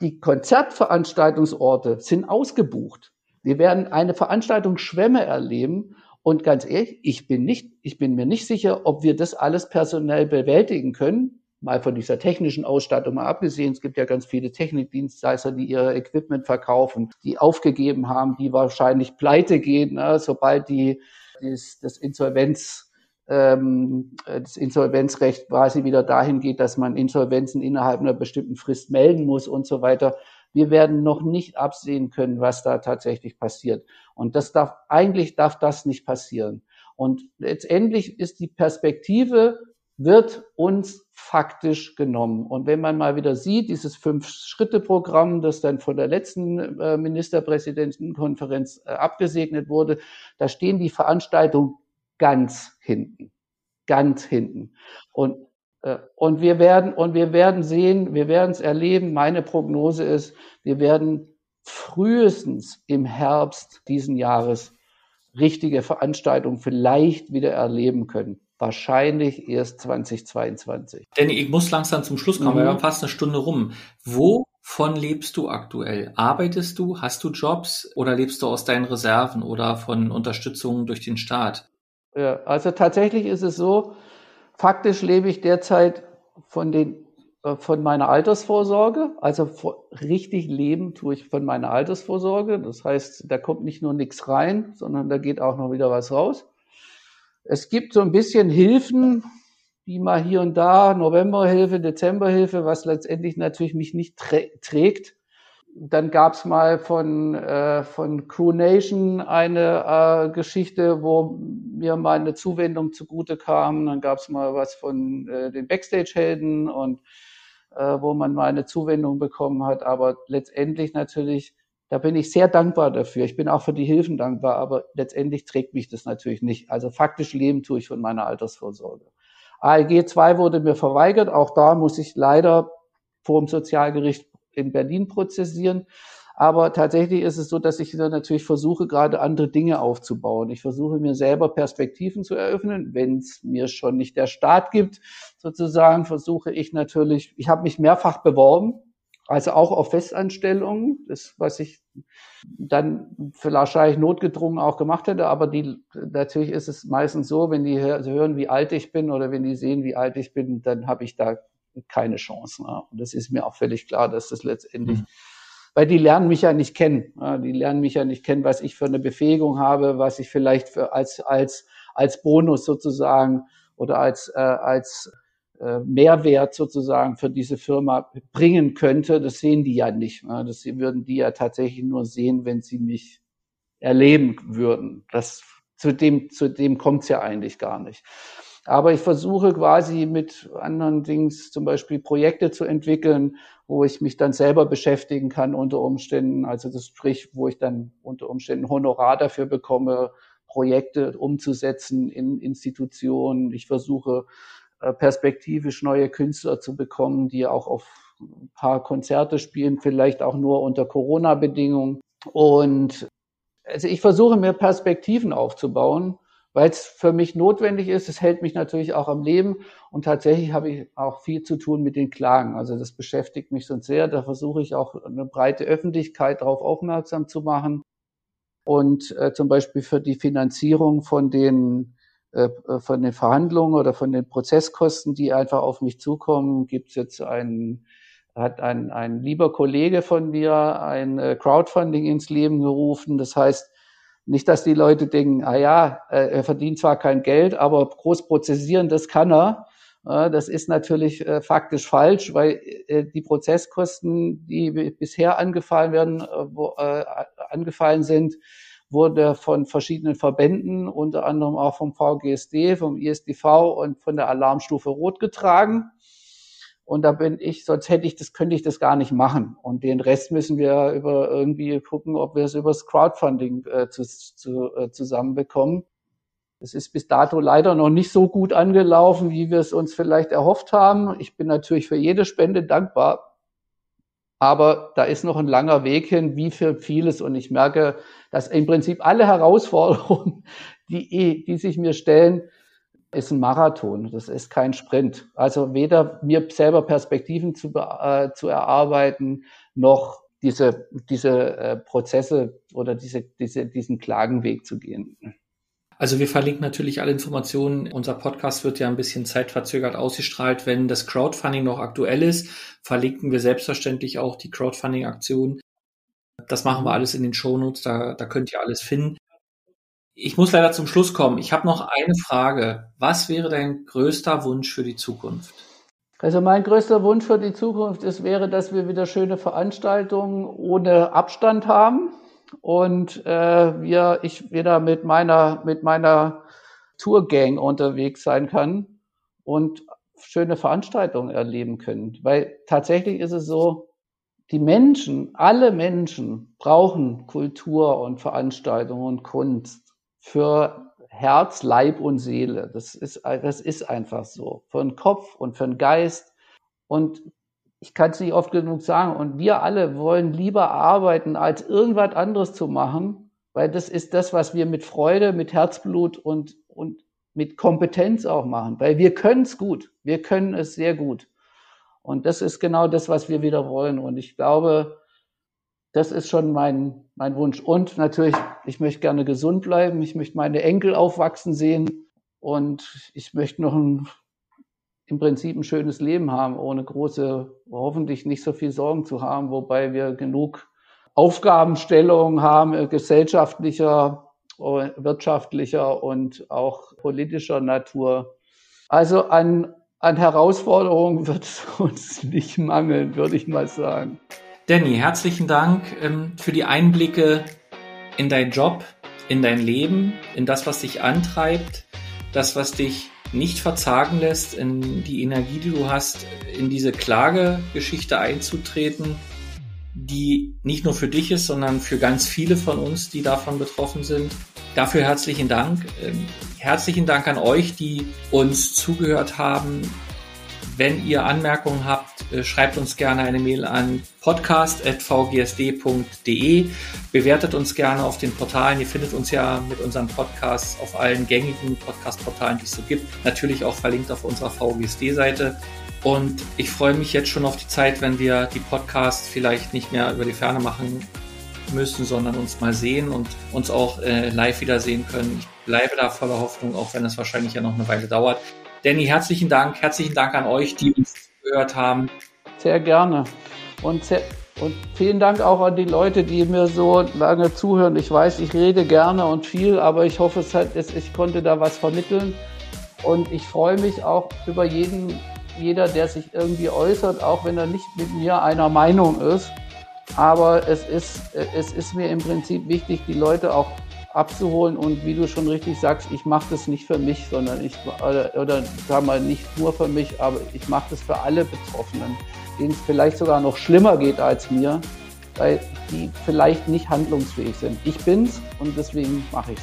die Konzertveranstaltungsorte sind ausgebucht. Wir werden eine Veranstaltungsschwemme erleben. Und ganz ehrlich, ich bin nicht, ich bin mir nicht sicher, ob wir das alles personell bewältigen können. Mal von dieser technischen Ausstattung mal abgesehen. Es gibt ja ganz viele Technikdienstleister, die ihr Equipment verkaufen, die aufgegeben haben, die wahrscheinlich pleite gehen, ne, sobald die, das, das Insolvenz ähm, das Insolvenzrecht quasi wieder dahin geht, dass man Insolvenzen innerhalb einer bestimmten Frist melden muss und so weiter. Wir werden noch nicht absehen können, was da tatsächlich passiert. Und das darf, eigentlich darf das nicht passieren. Und letztendlich ist die Perspektive, wird uns faktisch genommen. Und wenn man mal wieder sieht, dieses Fünf-Schritte-Programm, das dann von der letzten äh, Ministerpräsidentenkonferenz äh, abgesegnet wurde, da stehen die Veranstaltungen ganz hinten. Ganz hinten. Und äh, und wir werden, und wir werden sehen, wir werden es erleben. Meine Prognose ist, wir werden frühestens im Herbst diesen Jahres richtige Veranstaltungen vielleicht wieder erleben können. Wahrscheinlich erst 2022. Danny, ich muss langsam zum Schluss kommen, mhm. wir haben fast eine Stunde rum. Wovon lebst du aktuell? Arbeitest du? Hast du Jobs? Oder lebst du aus deinen Reserven oder von Unterstützung durch den Staat? Ja, also tatsächlich ist es so, Faktisch lebe ich derzeit von den äh, von meiner Altersvorsorge, also richtig leben tue ich von meiner Altersvorsorge. Das heißt, da kommt nicht nur nichts rein, sondern da geht auch noch wieder was raus. Es gibt so ein bisschen Hilfen, wie mal hier und da, Novemberhilfe, Dezemberhilfe, was letztendlich natürlich mich nicht trägt. Dann gab's mal von, äh, von Crew Nation eine äh, Geschichte, wo mir mal eine Zuwendung zugute kam. Dann gab's mal was von äh, den Backstage-Helden und äh, wo man mal eine Zuwendung bekommen hat. Aber letztendlich natürlich, da bin ich sehr dankbar dafür. Ich bin auch für die Hilfen dankbar, aber letztendlich trägt mich das natürlich nicht. Also faktisch leben tue ich von meiner Altersvorsorge. ALG 2 wurde mir verweigert. Auch da muss ich leider vor dem Sozialgericht in Berlin prozessieren. Aber tatsächlich ist es so, dass ich natürlich versuche, gerade andere Dinge aufzubauen. Ich versuche mir selber Perspektiven zu eröffnen. Wenn es mir schon nicht der Staat gibt, sozusagen, versuche ich natürlich, ich habe mich mehrfach beworben, also auch auf Festanstellungen, das, was ich dann wahrscheinlich notgedrungen auch gemacht hätte. Aber die, natürlich ist es meistens so, wenn die hören, wie alt ich bin oder wenn die sehen, wie alt ich bin, dann habe ich da keine Chance. Ne? Und das ist mir auch völlig klar, dass das letztendlich, mhm. weil die lernen mich ja nicht kennen. Ne? Die lernen mich ja nicht kennen, was ich für eine Befähigung habe, was ich vielleicht für, als, als, als Bonus sozusagen oder als, äh, als äh, Mehrwert sozusagen für diese Firma bringen könnte. Das sehen die ja nicht. Ne? Das würden die ja tatsächlich nur sehen, wenn sie mich erleben würden. Das, zu dem, zu dem kommt es ja eigentlich gar nicht. Aber ich versuche quasi mit anderen Dings zum Beispiel Projekte zu entwickeln, wo ich mich dann selber beschäftigen kann unter Umständen. Also das sprich, wo ich dann unter Umständen Honorar dafür bekomme, Projekte umzusetzen in Institutionen. Ich versuche äh, perspektivisch neue Künstler zu bekommen, die auch auf ein paar Konzerte spielen, vielleicht auch nur unter Corona-Bedingungen. Und also ich versuche mir Perspektiven aufzubauen weil es für mich notwendig ist. Es hält mich natürlich auch am Leben und tatsächlich habe ich auch viel zu tun mit den Klagen. Also das beschäftigt mich schon sehr. Da versuche ich auch eine breite Öffentlichkeit darauf aufmerksam zu machen und äh, zum Beispiel für die Finanzierung von den äh, von den Verhandlungen oder von den Prozesskosten, die einfach auf mich zukommen, gibt es jetzt einen hat ein, ein lieber Kollege von mir ein äh, Crowdfunding ins Leben gerufen. Das heißt, nicht, dass die Leute denken, ah ja, äh, er verdient zwar kein Geld, aber groß prozessieren, das kann er. Das ist natürlich äh, faktisch falsch, weil äh, die Prozesskosten, die bisher angefallen werden, angefallen sind, wurde von verschiedenen Verbänden, unter anderem auch vom VGSD, vom ISDV und von der Alarmstufe Rot getragen. Und da bin ich, sonst hätte ich das, könnte ich das gar nicht machen. Und den Rest müssen wir über irgendwie gucken, ob wir es übers Crowdfunding äh, zu, zu, äh, zusammenbekommen. Es ist bis dato leider noch nicht so gut angelaufen, wie wir es uns vielleicht erhofft haben. Ich bin natürlich für jede Spende dankbar. Aber da ist noch ein langer Weg hin, wie für vieles. Und ich merke, dass im Prinzip alle Herausforderungen, die, die sich mir stellen, ist ein Marathon, das ist kein Sprint. Also weder mir selber Perspektiven zu, äh, zu erarbeiten, noch diese, diese äh, Prozesse oder diese, diese, diesen Klagenweg zu gehen. Also wir verlinken natürlich alle Informationen. Unser Podcast wird ja ein bisschen zeitverzögert ausgestrahlt. Wenn das Crowdfunding noch aktuell ist, verlinken wir selbstverständlich auch die Crowdfunding-Aktion. Das machen wir alles in den Shownotes, da, da könnt ihr alles finden Ich muss leider zum Schluss kommen. Ich habe noch eine Frage. Was wäre dein größter Wunsch für die Zukunft? Also mein größter Wunsch für die Zukunft ist, wäre, dass wir wieder schöne Veranstaltungen ohne Abstand haben und äh, wir, ich wieder mit meiner, mit meiner Tourgang unterwegs sein kann und schöne Veranstaltungen erleben können. Weil tatsächlich ist es so, die Menschen, alle Menschen brauchen Kultur und Veranstaltungen und Kunst für Herz, Leib und Seele. Das ist, das ist einfach so. Für den Kopf und für den Geist. Und ich kann es nicht oft genug sagen. Und wir alle wollen lieber arbeiten, als irgendwas anderes zu machen, weil das ist das, was wir mit Freude, mit Herzblut und, und mit Kompetenz auch machen. Weil wir können es gut. Wir können es sehr gut. Und das ist genau das, was wir wieder wollen. Und ich glaube, das ist schon mein, mein Wunsch. Und natürlich, ich möchte gerne gesund bleiben. Ich möchte meine Enkel aufwachsen sehen. Und ich möchte noch ein im Prinzip ein schönes Leben haben, ohne große, hoffentlich nicht so viel Sorgen zu haben, wobei wir genug Aufgabenstellungen haben, äh, gesellschaftlicher, äh, wirtschaftlicher und auch politischer Natur. Also an, an Herausforderungen wird es uns nicht mangeln, würde ich mal sagen. Danny, herzlichen Dank ähm, für die Einblicke in deinen Job, in dein Leben, in das, was dich antreibt, das, was dich nicht verzagen lässt, in die Energie, die du hast, in diese Klagegeschichte einzutreten, die nicht nur für dich ist, sondern für ganz viele von uns, die davon betroffen sind. Dafür herzlichen Dank. Ähm, herzlichen Dank an euch, die uns zugehört haben. Wenn ihr Anmerkungen habt, äh, schreibt uns gerne eine Mail an podcast.vgsd.de. Bewertet uns gerne auf den Portalen. Ihr findet uns ja mit unseren Podcasts auf allen gängigen Podcast-Portalen, die es so gibt. Natürlich auch verlinkt auf unserer VGSD-Seite. Und ich freue mich jetzt schon auf die Zeit, wenn wir die Podcasts vielleicht nicht mehr über die Ferne machen müssen, sondern uns mal sehen und uns auch äh, live wiedersehen können. Ich bleibe da voller Hoffnung, auch wenn es wahrscheinlich ja noch eine Weile dauert. Danny, herzlichen Dank. Herzlichen Dank an euch, die uns gehört haben. Sehr gerne. Und, sehr, und vielen Dank auch an die Leute, die mir so lange zuhören. Ich weiß, ich rede gerne und viel, aber ich hoffe, es hat, es, ich konnte da was vermitteln. Und ich freue mich auch über jeden, jeder, der sich irgendwie äußert, auch wenn er nicht mit mir einer Meinung ist. Aber es ist, es ist mir im Prinzip wichtig, die Leute auch abzuholen und wie du schon richtig sagst, ich mache das nicht für mich, sondern ich oder, oder sag mal nicht nur für mich, aber ich mache das für alle Betroffenen, denen es vielleicht sogar noch schlimmer geht als mir, weil die vielleicht nicht handlungsfähig sind. Ich bin's und deswegen mache ich's.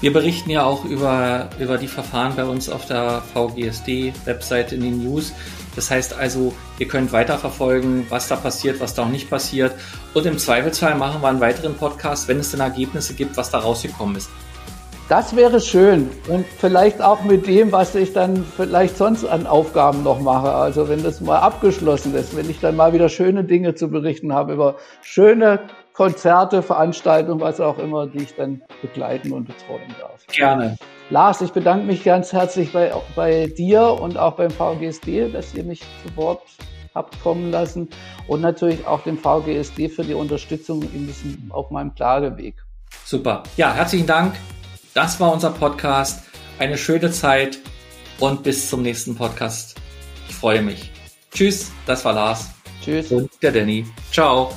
Wir berichten ja auch über, über die Verfahren bei uns auf der VGSD-Webseite in den News. Das heißt also, ihr könnt weiterverfolgen, was da passiert, was da auch nicht passiert. Und im Zweifelsfall machen wir einen weiteren Podcast, wenn es dann Ergebnisse gibt, was da rausgekommen ist. Das wäre schön. Und vielleicht auch mit dem, was ich dann vielleicht sonst an Aufgaben noch mache. Also wenn das mal abgeschlossen ist, wenn ich dann mal wieder schöne Dinge zu berichten habe über schöne Konzerte, Veranstaltungen, was auch immer, die ich dann begleiten und betreuen darf. Gerne. Lars, ich bedanke mich ganz herzlich bei, bei dir und auch beim VGSD, dass ihr mich zu Wort habt kommen lassen und natürlich auch dem VGSD für die Unterstützung in diesem, auf meinem Klageweg. Super. Ja, herzlichen Dank. Das war unser Podcast. Eine schöne Zeit und bis zum nächsten Podcast. Ich freue mich. Tschüss, das war Lars. Tschüss. Und der Danny. Ciao.